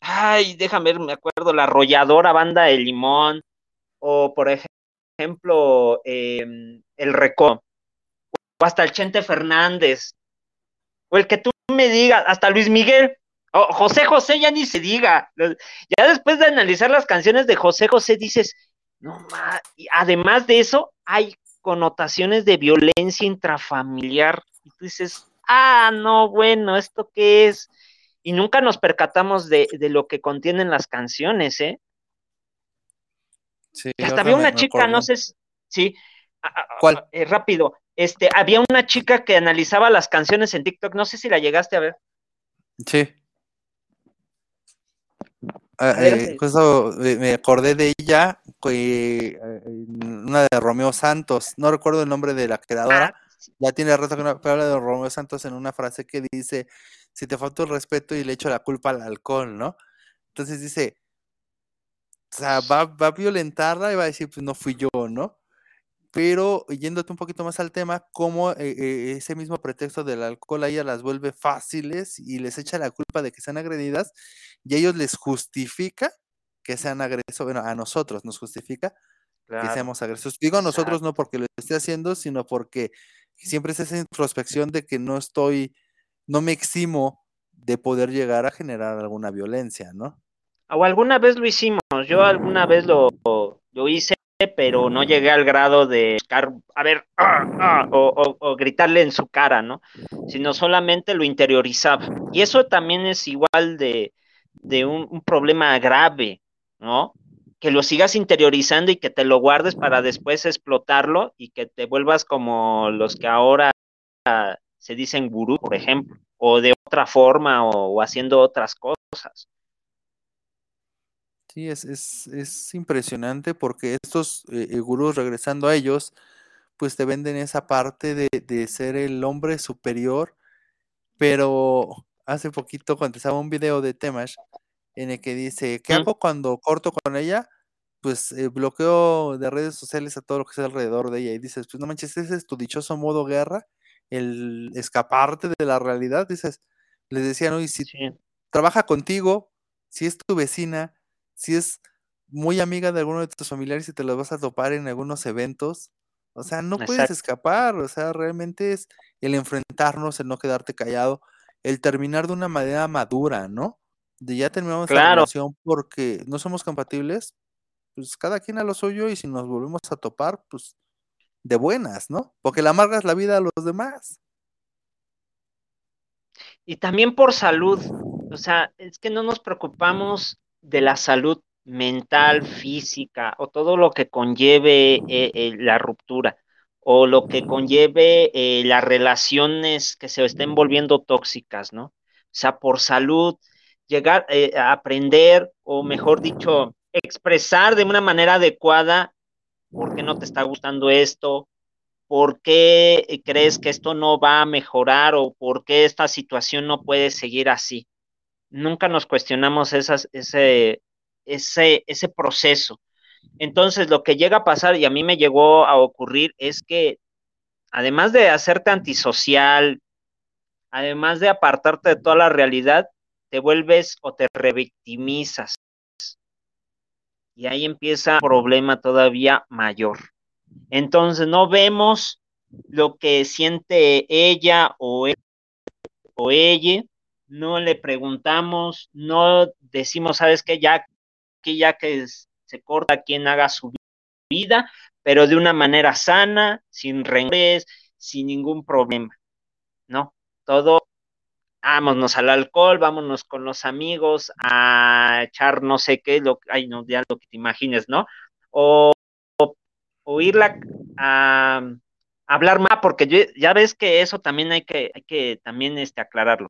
ay, déjame ver, me acuerdo, la arrolladora banda de limón, o por ejemplo, em, el Recó, o hasta el Chente Fernández, o el que tú me digas, hasta Luis Miguel, o José José ya ni se diga. Ya después de analizar las canciones de José José dices, no más, además de eso, hay connotaciones de violencia intrafamiliar. Y tú dices, ah, no, bueno, ¿esto qué es? Y nunca nos percatamos de, lo que contienen las canciones, ¿eh? Sí, hasta había una chica, no sé si, sí, ¿Cuál? Eh, rápido, este, había una chica que analizaba las canciones en TikTok, no sé si la llegaste a ver. Sí. Ah, eh, eh, me acordé de ella, una de Romeo Santos, no recuerdo el nombre de la creadora, ah, ya tiene rato que no habla de Romeo Santos en una frase que dice, si te falta el respeto y le echo la culpa al alcohol, ¿no? Entonces dice, o sea, va, va a violentarla y va a decir, pues no fui yo, ¿no? pero yéndote un poquito más al tema, cómo eh, eh, ese mismo pretexto del alcohol a ellas las vuelve fáciles y les echa la culpa de que sean agredidas y a ellos les justifica que sean agresores, bueno, a nosotros nos justifica que seamos agresores. Digo a nosotros no porque lo esté haciendo, sino porque siempre es esa introspección de que no estoy, no me eximo de poder llegar a generar alguna violencia, ¿no? O alguna vez lo hicimos, yo alguna vez lo, lo hice pero no llegué al grado de a ver, ah, ah, o, gritarle en su cara, ¿no? Sino solamente lo interiorizaba. Y eso también es igual de, un, problema grave, ¿no? Que lo sigas interiorizando y que te lo guardes para después explotarlo y que te vuelvas como los que ahora se dicen gurú, por ejemplo, o de otra forma o haciendo otras cosas. Sí, es, es, impresionante porque estos eh, eh, gurús, regresando a ellos, pues te venden esa parte de, ser el hombre superior, pero hace poquito contestaba un video de Temash en el que dice, ¿qué hago cuando corto con ella? Pues eh, bloqueo de redes sociales a todo lo que sea alrededor de ella y dices, pues no manches, ese es tu dichoso modo guerra, el escaparte de la realidad, dices, les decían, oye, si trabaja contigo, si es tu vecina, si es muy amiga de alguno de tus familiares y te los vas a topar en algunos eventos, o sea, no puedes escapar, o sea, realmente es el enfrentarnos, el no quedarte callado, el terminar de una manera madura, ¿no? De ya terminamos la relación porque no somos compatibles, pues cada quien a lo suyo y si nos volvemos a topar, pues de buenas, ¿no? Porque la amargas la vida a los demás. Y también por salud, o sea, es que no nos preocupamos de la salud mental, física, o todo lo que conlleve eh, eh, la ruptura, o lo que conlleve eh, las relaciones que se estén volviendo tóxicas, ¿no? O sea, por salud, llegar a aprender, o mejor dicho, expresar de una manera adecuada por qué no te está gustando esto, por qué crees que esto no va a mejorar o por qué esta situación no puede seguir así nunca nos cuestionamos esas, ese, ese, ese proceso. Entonces, lo que llega a pasar, y a mí me llegó a ocurrir, es que además de hacerte antisocial, además de apartarte de toda la realidad, te vuelves o te revictimizas. Y ahí empieza un problema todavía mayor. Entonces, no vemos lo que siente ella o él, o ella, no le preguntamos, no decimos, sabes qué, ya que ya que se corta quien haga su vida, pero de una manera sana, sin rencores, sin ningún problema, ¿no? Todo, vámonos al alcohol, vámonos con los amigos a echar no sé qué, lo, ay, no, ya lo que te imagines, ¿no? O, o, irla a, hablar más, porque ya ves que eso también hay que, hay que también este, aclararlo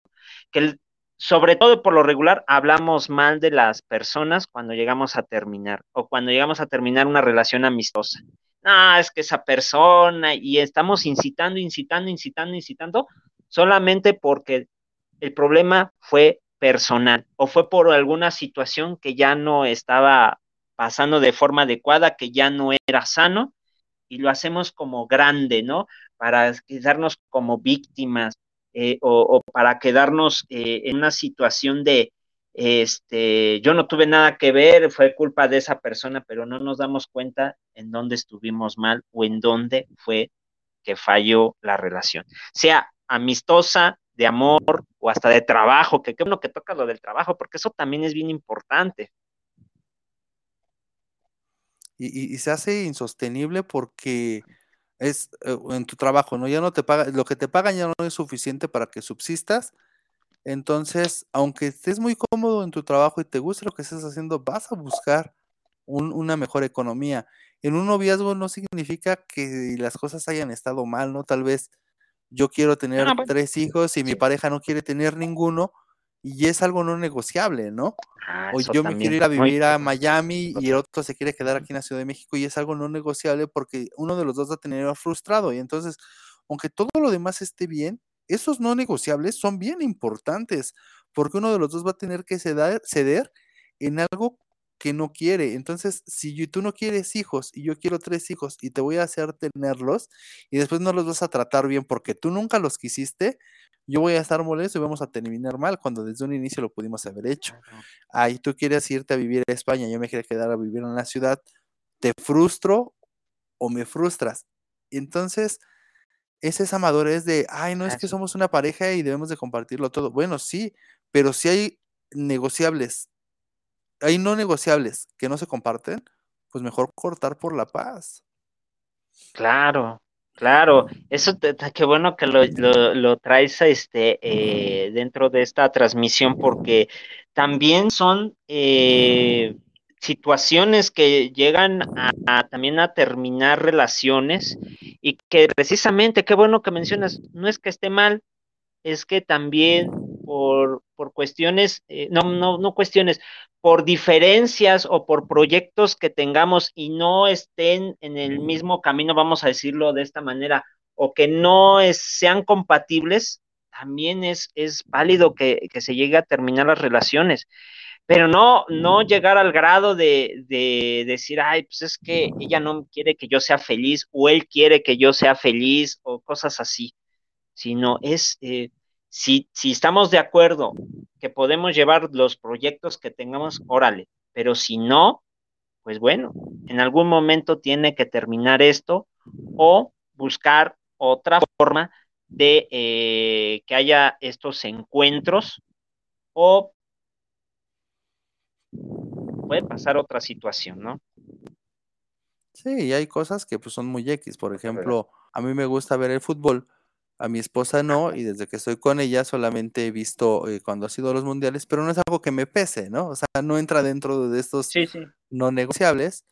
que sobre todo por lo regular hablamos mal de las personas cuando llegamos a terminar o cuando llegamos a terminar una relación amistosa. No, es que esa persona y estamos incitando, incitando, incitando, incitando solamente porque el problema fue personal o fue por alguna situación que ya no estaba pasando de forma adecuada, que ya no era sano y lo hacemos como grande, ¿no? Para quedarnos como víctimas, eh, o, para quedarnos eh, en una situación de este, yo no tuve nada que ver, fue culpa de esa persona, pero no nos damos cuenta en dónde estuvimos mal o en dónde fue que falló la relación, sea amistosa, de amor o hasta de trabajo, que qué que toca lo del trabajo, porque eso también es bien importante. Y, se hace insostenible porque es eh, en tu trabajo, ¿no? Ya no te paga, lo que te pagan ya no es suficiente para que subsistas. Entonces, aunque estés muy cómodo en tu trabajo y te guste lo que estés haciendo, vas a buscar un, una mejor economía. En un noviazgo no significa que las cosas hayan estado mal, ¿no? Tal vez yo quiero tener ah, tres hijos y mi pareja no quiere tener ninguno y es algo no negociable, ¿no? Ah, o yo me quiero ir a vivir a Miami y el otro se quiere quedar aquí en la Ciudad de México y es algo no negociable porque uno de los dos va a tener frustrado. Y entonces, aunque todo lo demás esté bien, esos no negociables son bien importantes porque uno de los dos va a tener que ceder, ceder en algo que no quiere. Entonces, si tú no quieres hijos y yo quiero tres hijos y te voy a hacer tenerlos y después no los vas a tratar bien porque tú nunca los quisiste, yo voy a estar molesto y vamos a terminar mal cuando desde un inicio lo pudimos haber hecho. Ahí tú quieres irte a vivir a España, yo me quiero quedar a vivir en la ciudad, te frustro o me frustras. Entonces, es esa madurez de, ay, no es que somos una pareja y debemos de compartirlo todo. Bueno, sí, pero si hay negociables hay no negociables que no se comparten, pues mejor cortar por la paz. Claro, claro. Eso, qué bueno que lo, traes este, eh, dentro de esta transmisión, porque también son eh, situaciones que llegan a, también a terminar relaciones y que precisamente, qué bueno que mencionas, no es que esté mal, es que también por, por cuestiones, eh, no, no, no cuestiones, por diferencias o por proyectos que tengamos y no estén en el mismo camino, vamos a decirlo de esta manera, o que no sean compatibles, también es, es válido que, se llegue a terminar las relaciones. Pero no, no llegar al grado de, de decir, ay, pues es que ella no quiere que yo sea feliz o él quiere que yo sea feliz o cosas así, sino es, eh, si, si estamos de acuerdo que podemos llevar los proyectos que tengamos, órale, pero si no, pues bueno, en algún momento tiene que terminar esto o buscar otra forma de eh, que haya estos encuentros o puede pasar otra situación, ¿no? Sí, hay cosas que pues, son muy X. Por ejemplo, a mí me gusta ver el fútbol, a mi esposa no, y desde que estoy con ella solamente he visto eh, cuando ha sido los mundiales, pero no es algo que me pese, ¿no? O sea, no entra dentro de estos no negociables.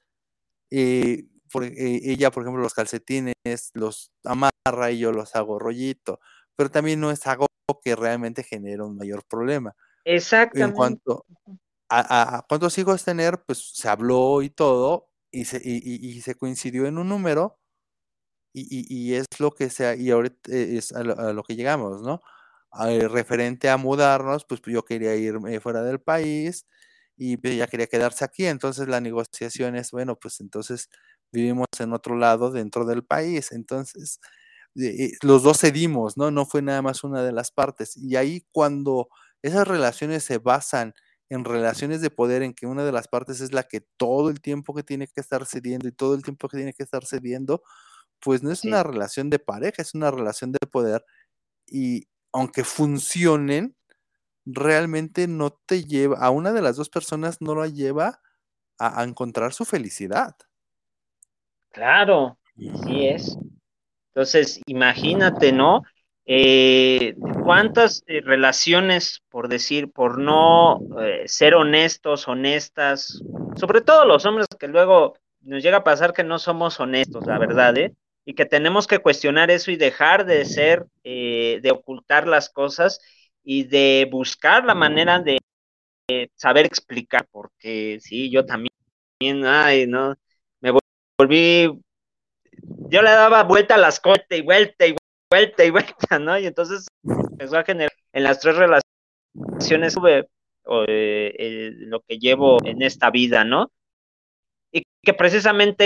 Eh, por, eh, ella, por ejemplo, los calcetines los amarra y yo los hago rollito, pero también no es algo que realmente genere un mayor problema. Exactamente. En cuanto a, cuántos hijos tener, pues se habló y todo, y se, y se coincidió en un número, y, es lo que sea, y ahorita eh, es a lo, que llegamos, ¿no? Eh, referente a mudarnos, pues yo quería irme fuera del país y pues, ella quería quedarse aquí, entonces la negociación es, bueno, pues entonces vivimos en otro lado dentro del país, entonces eh, los dos cedimos, ¿no? No fue nada más una de las partes. Y ahí cuando esas relaciones se basan en relaciones de poder en que una de las partes es la que todo el tiempo que tiene que estar cediendo y todo el tiempo que tiene que estar cediendo, pues no es una relación de pareja, es una relación de poder y aunque funcionen, realmente no te lleva, a una de las dos personas no la lleva a, encontrar su felicidad. Claro, así es. Entonces, imagínate, ¿no? Eh, ¿Cuántas eh, relaciones, por decir, por no eh, ser honestos, honestas, sobre todo los hombres que luego nos llega a pasar que no somos honestos, la verdad, ¿eh? Y que tenemos que cuestionar eso y dejar de ser, eh, de ocultar las cosas y de buscar la manera de saber explicar, porque sí, yo también, ay, no, me volví, yo le daba vuelta a las cosas y vuelta y vuelta y vuelta, ¿no? Y entonces empezó a generar en las tres relaciones tuve eh, lo que llevo en esta vida, ¿no? Y que precisamente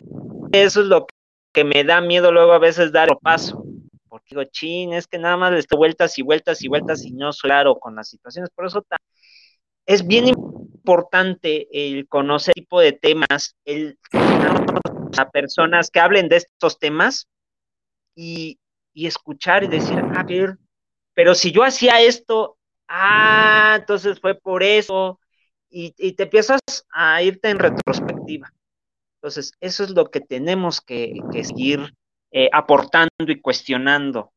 eso es lo que que me da miedo luego a veces dar paso. Porque digo, chin, es que nada más le estoy vueltas y vueltas y vueltas y no soy claro con las situaciones. Por eso es bien importante el conocer tipo de temas, el a personas que hablen de estos temas y, y escuchar y decir, a ver, pero si yo hacía esto, ah, entonces fue por eso, y, y, te empiezas a irte en retrospectiva. Entonces, eso es lo que tenemos que, seguir eh, aportando y cuestionando.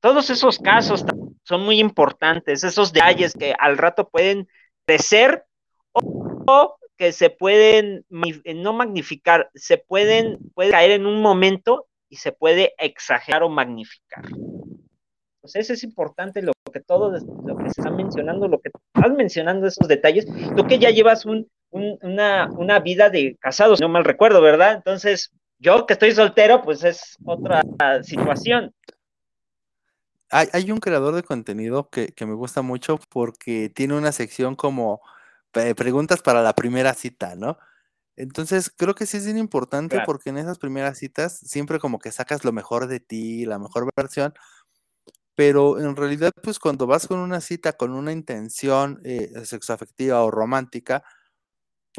Todos esos casos son muy importantes, esos detalles que al rato pueden crecer o, que se pueden no magnificar, se pueden puede caer en un momento y se puede exagerar o magnificar. Pues eso es importante lo que todo lo que se está mencionando, lo que estás mencionando esos detalles, tú que ya llevas un, una, una vida de casados, no mal recuerdo, ¿verdad? Entonces, yo que estoy soltero, pues es otra situación. Hay, hay un creador de contenido que, que, me gusta mucho porque tiene una sección como preguntas para la primera cita, ¿no? Entonces, creo que sí es bien importante claro. porque en esas primeras citas siempre como que sacas lo mejor de ti, la mejor versión, pero en realidad, pues cuando vas con una cita con una intención eh, sexoafectiva o romántica,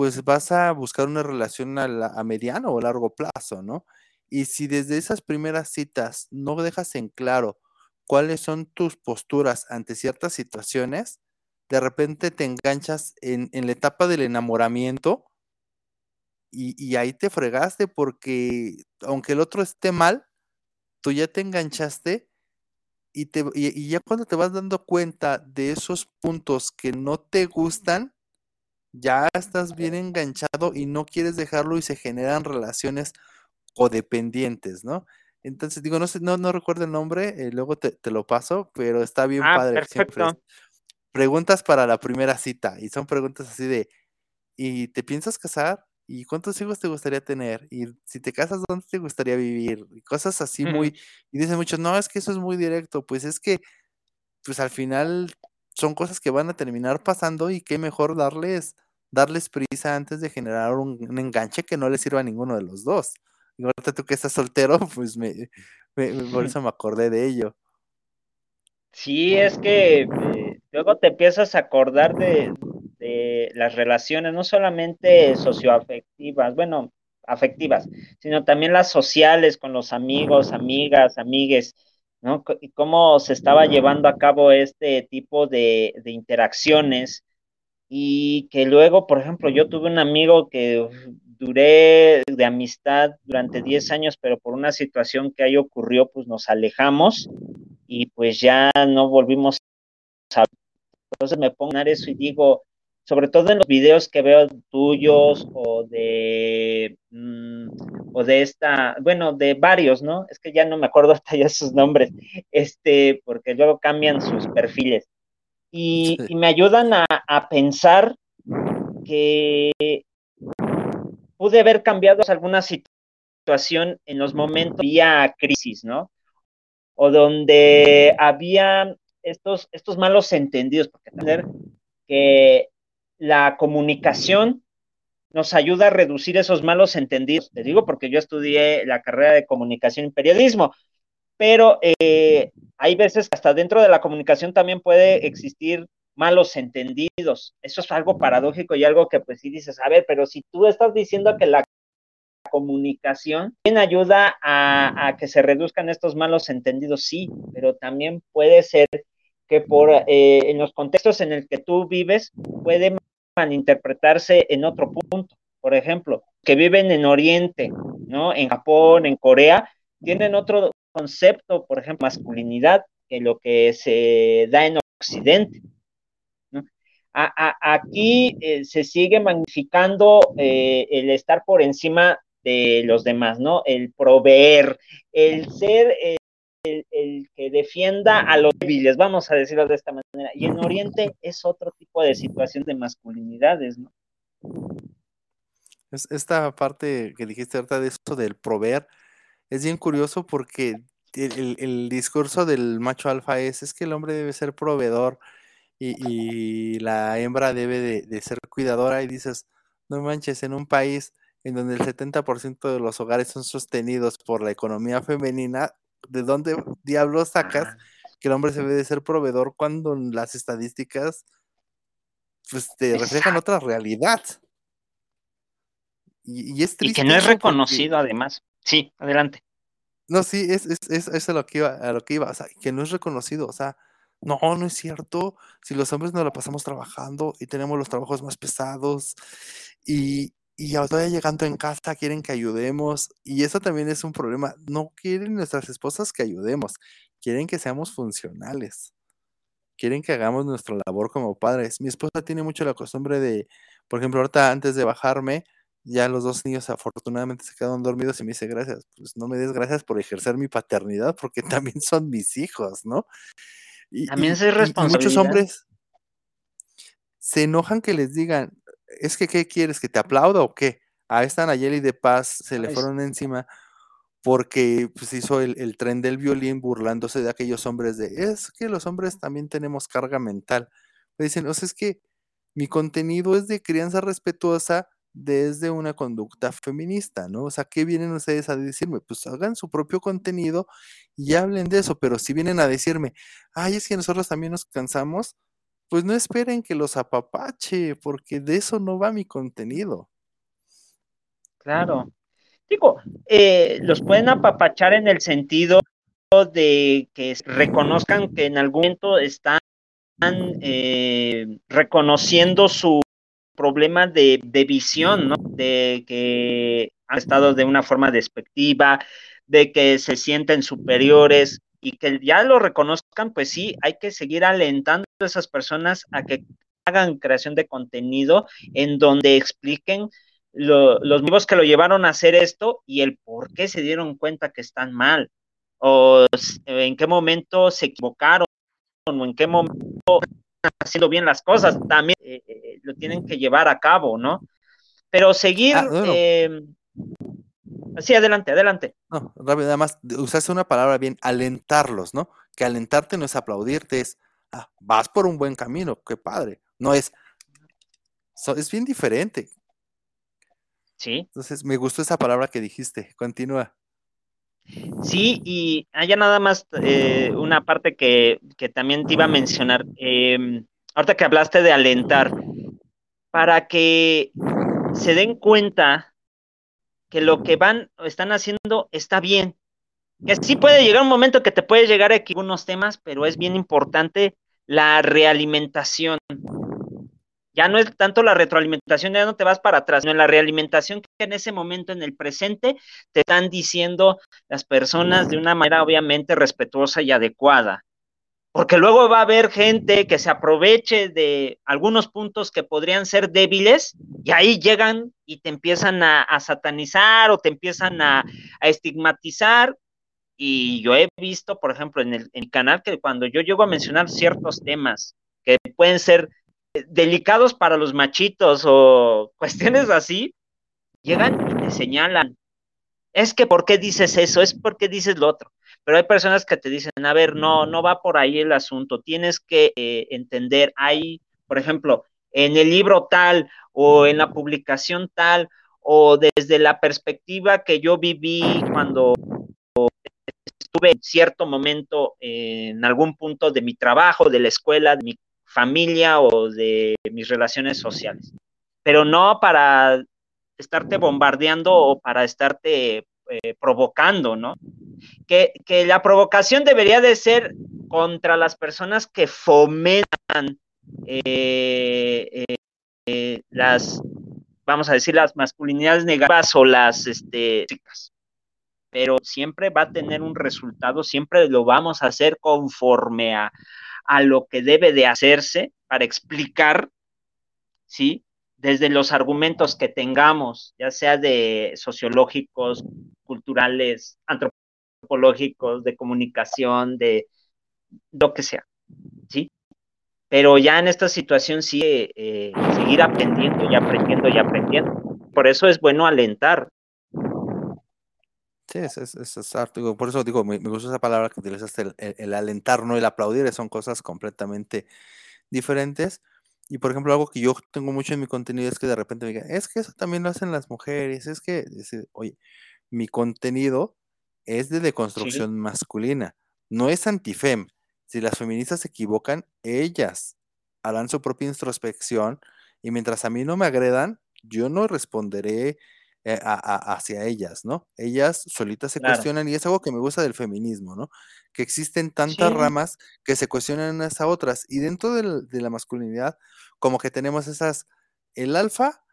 pues vas a buscar una relación a, a, mediano o largo plazo, ¿no? Y si desde esas primeras citas no dejas en claro cuáles son tus posturas ante ciertas situaciones, de repente te enganchas en, la etapa del enamoramiento y, ahí te fregaste porque aunque el otro esté mal, tú ya te enganchaste y, te, y, y ya cuando te vas dando cuenta de esos puntos que no te gustan, ya estás bien enganchado y no quieres dejarlo y se generan relaciones codependientes, ¿no? Entonces, digo, no sé, no, no recuerdo el nombre, eh, luego te, te, lo paso, pero está bien ah, padre. Perfecto. Preguntas para la primera cita, y son preguntas así de, ¿y te piensas casar? ¿Y cuántos hijos te gustaría tener? Y si te casas, ¿dónde te gustaría vivir? Y cosas así muy, y dicen muchos, no, es que eso es muy directo, pues es que, pues al final son cosas que van a terminar pasando y qué mejor darles, darles prisa antes de generar un, un enganche que no le sirva a ninguno de los dos. Y ahorita tú que estás soltero, [LAUGHS] pues me, me, por eso me acordé de ello. Sí, es que eh, luego te empiezas a acordar de, de, las relaciones, no solamente socioafectivas, bueno, afectivas, sino también las sociales con los amigos, amigas, amigues, ¿no? Y cómo se estaba llevando a cabo este tipo de, de interacciones y que luego, por ejemplo, yo tuve un amigo que duré de amistad durante 10 años, pero por una situación que ahí ocurrió, pues nos alejamos y pues ya no volvimos a... Entonces me pongo a eso y digo, sobre todo en los videos que veo tuyos o de mmm, o de esta, bueno, de varios, ¿no? Es que ya no me acuerdo [LAUGHS] hasta ya sus nombres, este, porque luego cambian sus perfiles. Y, sí. y me ayudan a, a pensar que pude haber cambiado alguna situación en los momentos de crisis, ¿no? O donde había estos, estos malos entendidos, porque entender que la comunicación nos ayuda a reducir esos malos entendidos. Te digo porque yo estudié la carrera de comunicación y periodismo, pero eh, hay veces hasta dentro de la comunicación también puede existir malos entendidos. Eso es algo paradójico y algo que pues sí dices, a ver, pero si tú estás diciendo que la comunicación también ayuda a, a que se reduzcan estos malos entendidos, sí, pero también puede ser que por eh, en los contextos en el que tú vives puede malinterpretarse en otro punto. Por ejemplo, que viven en Oriente, ¿no? En Japón, en Corea, tienen otro concepto, por ejemplo, masculinidad, que lo que se da en Occidente. A, aquí eh, se sigue magnificando eh, el estar por encima de los demás, ¿no? El proveer, el ser el, el, que defienda a los débiles, vamos a decirlo de esta manera. Y en Oriente es otro tipo de situación de masculinidades, ¿no? Es, esta parte que dijiste ahorita de esto del proveer es bien curioso porque el, discurso del macho alfa es, es que el hombre debe ser proveedor y, la hembra debe de, de, ser cuidadora y dices, no manches, en un país en donde el 70% de los hogares son sostenidos por la economía femenina, ¿de dónde diablos sacas que el hombre se debe de ser proveedor cuando las estadísticas pues te reflejan otra realidad. Y, es triste. Y que no es reconocido además. Sí, adelante. No, sí, es, es, es, es a lo que iba, a lo que iba, o sea, que no es reconocido, o sea, no, no es cierto. Si los hombres nos la pasamos trabajando y tenemos los trabajos más pesados y, y todavía llegando en casa quieren que ayudemos y eso también es un problema. No quieren nuestras esposas que ayudemos, quieren que seamos funcionales. Quieren que hagamos nuestra labor como padres. Mi esposa tiene mucho la costumbre de, por ejemplo, ahorita antes de bajarme, ya los dos niños afortunadamente se quedaron dormidos y me dice gracias. Pues no me des gracias por ejercer mi paternidad porque [LAUGHS] también son mis hijos, ¿no? Y, también es responsabilidad. muchos hombres se enojan que les digan, es que, ¿qué quieres? ¿Que te aplauda o qué? A esta Nayeli de Paz se le fueron encima porque pues, hizo el, tren del violín burlándose de aquellos hombres de, es que los hombres también tenemos carga mental. Me dicen, o sea, es que mi contenido es de crianza respetuosa desde una conducta feminista, ¿no? O sea, ¿qué vienen ustedes a decirme? Pues hagan su propio contenido y hablen de eso, pero si vienen a decirme, ay, es que nosotros también nos cansamos, pues no esperen que los apapache, porque de eso no va mi contenido. Claro. Digo, eh, los pueden apapachar en el sentido de que reconozcan que en algún momento están eh, reconociendo su problema de, de, visión, ¿no? De que han estado de una forma despectiva, de que se sienten superiores, y que ya lo reconozcan, pues sí, hay que seguir alentando a esas personas a que hagan creación de contenido en donde expliquen los motivos que lo llevaron a hacer esto y el por qué se dieron cuenta que están mal, o en qué momento se equivocaron, o en qué momento están haciendo bien las cosas, también eh, eh, lo tienen que llevar a cabo, ¿no? Pero seguir... Ah, em, Sí, adelante, adelante. No, rápido, nada más usaste una palabra bien, alentarlos, ¿no? Que alentarte no es aplaudirte, es, ah, vas por un buen camino, qué padre. No es, es bien diferente. Sí. Entonces, me gustó esa palabra que dijiste, continúa. Sí, y haya nada más eh, una parte que, que, también te iba a mencionar. Em, ahorita que hablaste de alentar, para que se den cuenta que lo que van están haciendo está bien. Que sí puede llegar un momento que te puede llegar a algunos temas, pero es bien importante la realimentación. Ya no es tanto la retroalimentación, ya no te vas para atrás, sino la realimentación que en ese momento, en el presente, te están diciendo las personas de una manera obviamente respetuosa y adecuada porque luego va a haber gente que se aproveche de algunos puntos que podrían ser débiles y ahí llegan y te empiezan a, satanizar o te empiezan a, estigmatizar. Y yo he visto, por ejemplo, en el, canal que cuando yo llego a mencionar ciertos temas que pueden ser delicados para los machitos o [LAUGHS] cuestiones así, llegan y te señalan. Es que, ¿por qué dices eso? Es porque dices lo otro pero hay personas que te dicen, a ver, no, no va por ahí el asunto, tienes que eh, entender, hay, por ejemplo, en el libro tal o en la publicación tal o desde la perspectiva que yo viví cuando estuve en cierto momento en algún punto de mi trabajo, de la escuela, de mi familia o de mis relaciones sociales, pero no para estarte bombardeando o para estarte eh, provocando, ¿no? Que, la provocación debería de ser contra las personas que fomentan eh, eh, las, vamos a decir, las masculinidades negativas o las este, pero siempre va a tener un resultado, siempre lo vamos a hacer conforme a, a lo que debe de hacerse para explicar, ¿sí? Desde los argumentos que tengamos, ya sea de sociológicos, culturales, antropológicos, de comunicación, de lo que sea, ¿sí? Pero ya en esta situación sí, eh, seguir aprendiendo y aprendiendo y aprendiendo. Por eso es bueno alentar. Sí, es, es, es, por eso digo, me, gusta esa palabra que utilizaste, el, el alentar, no el aplaudir, son cosas completamente diferentes y por ejemplo, algo que yo tengo mucho en mi contenido es que de repente me digan, es que eso también lo hacen las mujeres, es que, oye, mi contenido es de deconstrucción masculina, no es antifem. Si las feministas se equivocan, ellas harán su propia introspección y mientras a mí no me agredan, yo no responderé eh, hacia ellas, ¿no? Ellas solitas se cuestionan y es algo que me gusta del feminismo, ¿no? Que existen tantas ramas que se cuestionan unas a otras y dentro de la masculinidad como que tenemos esas, el alfa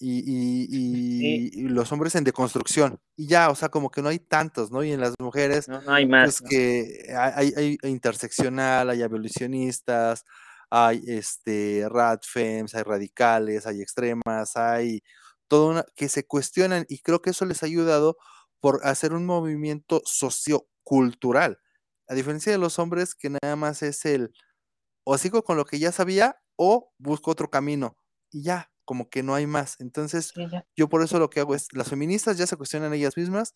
y, los hombres en deconstrucción. Y ya, o sea, como que no hay tantos, ¿no? Y en las mujeres, no, hay más. Pues que hay, hay, interseccional, hay evolucionistas, hay este, radfems, hay radicales, hay extremas, hay todo una, que se cuestionan y creo que eso les ha ayudado por hacer un movimiento sociocultural. A diferencia de los hombres que nada más es el o sigo con lo que ya sabía o busco otro camino y ya, como que no hay más. Entonces, yo por eso lo que hago es, las feministas ya se cuestionan ellas mismas,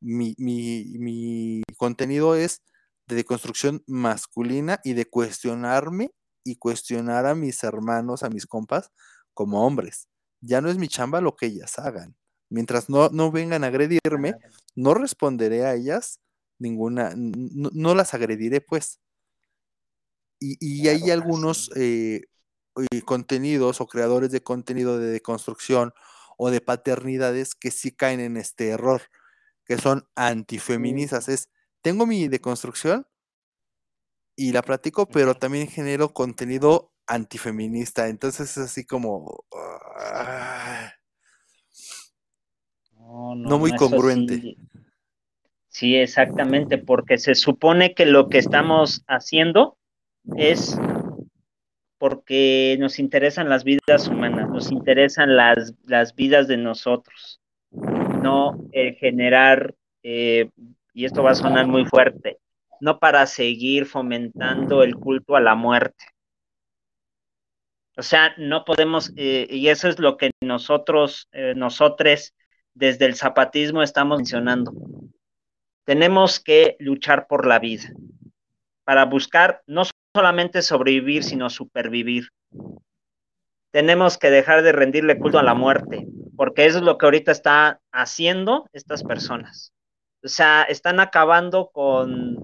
mi, mi, contenido es de deconstrucción masculina y de cuestionarme y cuestionar a mis hermanos, a mis compas, como hombres. Ya no es mi chamba lo que ellas hagan. Mientras no, no vengan a agredirme, no responderé a ellas ninguna, no, las agrediré pues. Y, hay algunos eh, contenidos o creadores de contenido de deconstrucción o de paternidades que sí caen en este error, que son antifeministas. Es, tengo mi deconstrucción y la platico, pero también genero contenido antifeminista. Entonces es así como... Ah, no, muy congruente. sí, exactamente, porque se supone que lo que estamos haciendo es porque nos interesan las vidas humanas, nos interesan las, las vidas de nosotros, no el generar, eh, y esto va a sonar muy fuerte, no para seguir fomentando el culto a la muerte. O sea, no podemos, eh, y eso es lo que nosotros, eh, desde el zapatismo estamos mencionando. Tenemos que luchar por la vida, para buscar no solamente sobrevivir, sino supervivir. Tenemos que dejar de rendirle culto a la muerte, porque eso es lo que ahorita está haciendo estas personas. O sea, están acabando con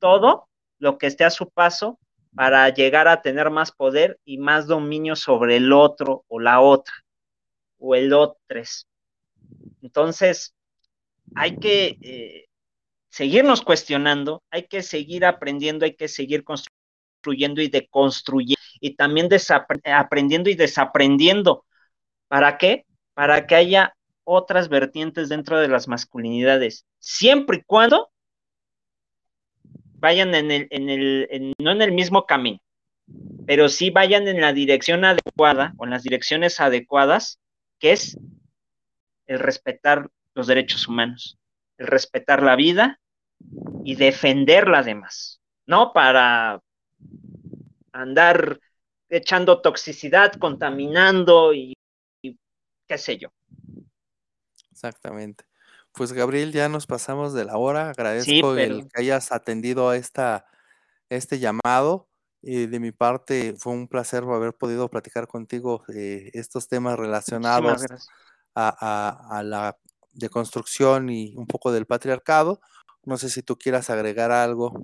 todo lo que esté a su paso para llegar a tener más poder y más dominio sobre el otro o la otra o el otro. Entonces, hay que eh, seguirnos cuestionando, hay que seguir aprendiendo, hay que seguir construyendo y deconstruyendo y también aprendiendo y desaprendiendo. ¿Para qué? Para que haya otras vertientes dentro de las masculinidades, siempre y cuando vayan en el, en el, no en el mismo camino, pero sí vayan en la dirección adecuada o en las direcciones adecuadas, que es el respetar los derechos humanos, el respetar la vida y defenderla además, no para andar echando toxicidad, contaminando y, qué sé yo. Exactamente. Pues Gabriel, ya nos pasamos de la hora. Agradezco el que hayas atendido a esta, este llamado. y de mi parte, fue un placer haber podido platicar contigo eh, estos temas relacionados a, a, la deconstrucción y un poco del patriarcado. No sé si tú quieras agregar algo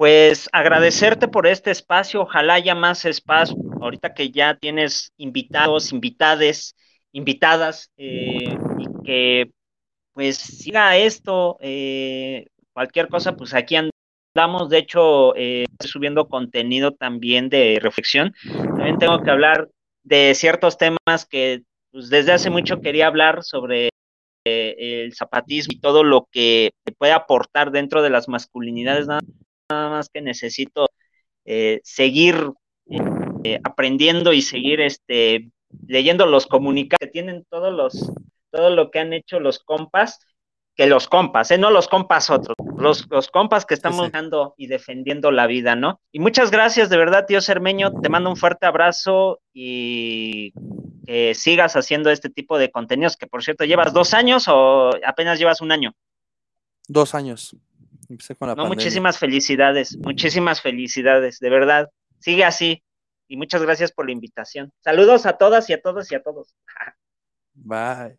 pues agradecerte por este espacio, ojalá haya más espacio, ahorita que ya tienes invitados, invitades, invitadas, eh, y que pues siga esto, eh, cualquier cosa, pues aquí andamos, de hecho, eh, subiendo contenido también de reflexión, también tengo que hablar de ciertos temas que pues, desde hace mucho quería hablar sobre el zapatismo y todo lo que puede aportar dentro de las masculinidades, nada nada más que necesito eh, seguir eh, aprendiendo y seguir este, leyendo los comunicados que tienen todos los, todo lo que han hecho los compas, que los compas, ¿eh? no los compas otros, los, los compas que estamos dando y defendiendo la vida, ¿no? Y muchas gracias, de verdad, tío Cermeño, te mando un fuerte abrazo y que sigas haciendo este tipo de contenidos, que por cierto, ¿llevas dos años o apenas llevas un año? Dos años no, muchísimas felicidades, muchísimas felicidades, de verdad. Sigue así. Y muchas gracias por la invitación. Saludos a todas y a todos y a todos. [LAUGHS] Bye.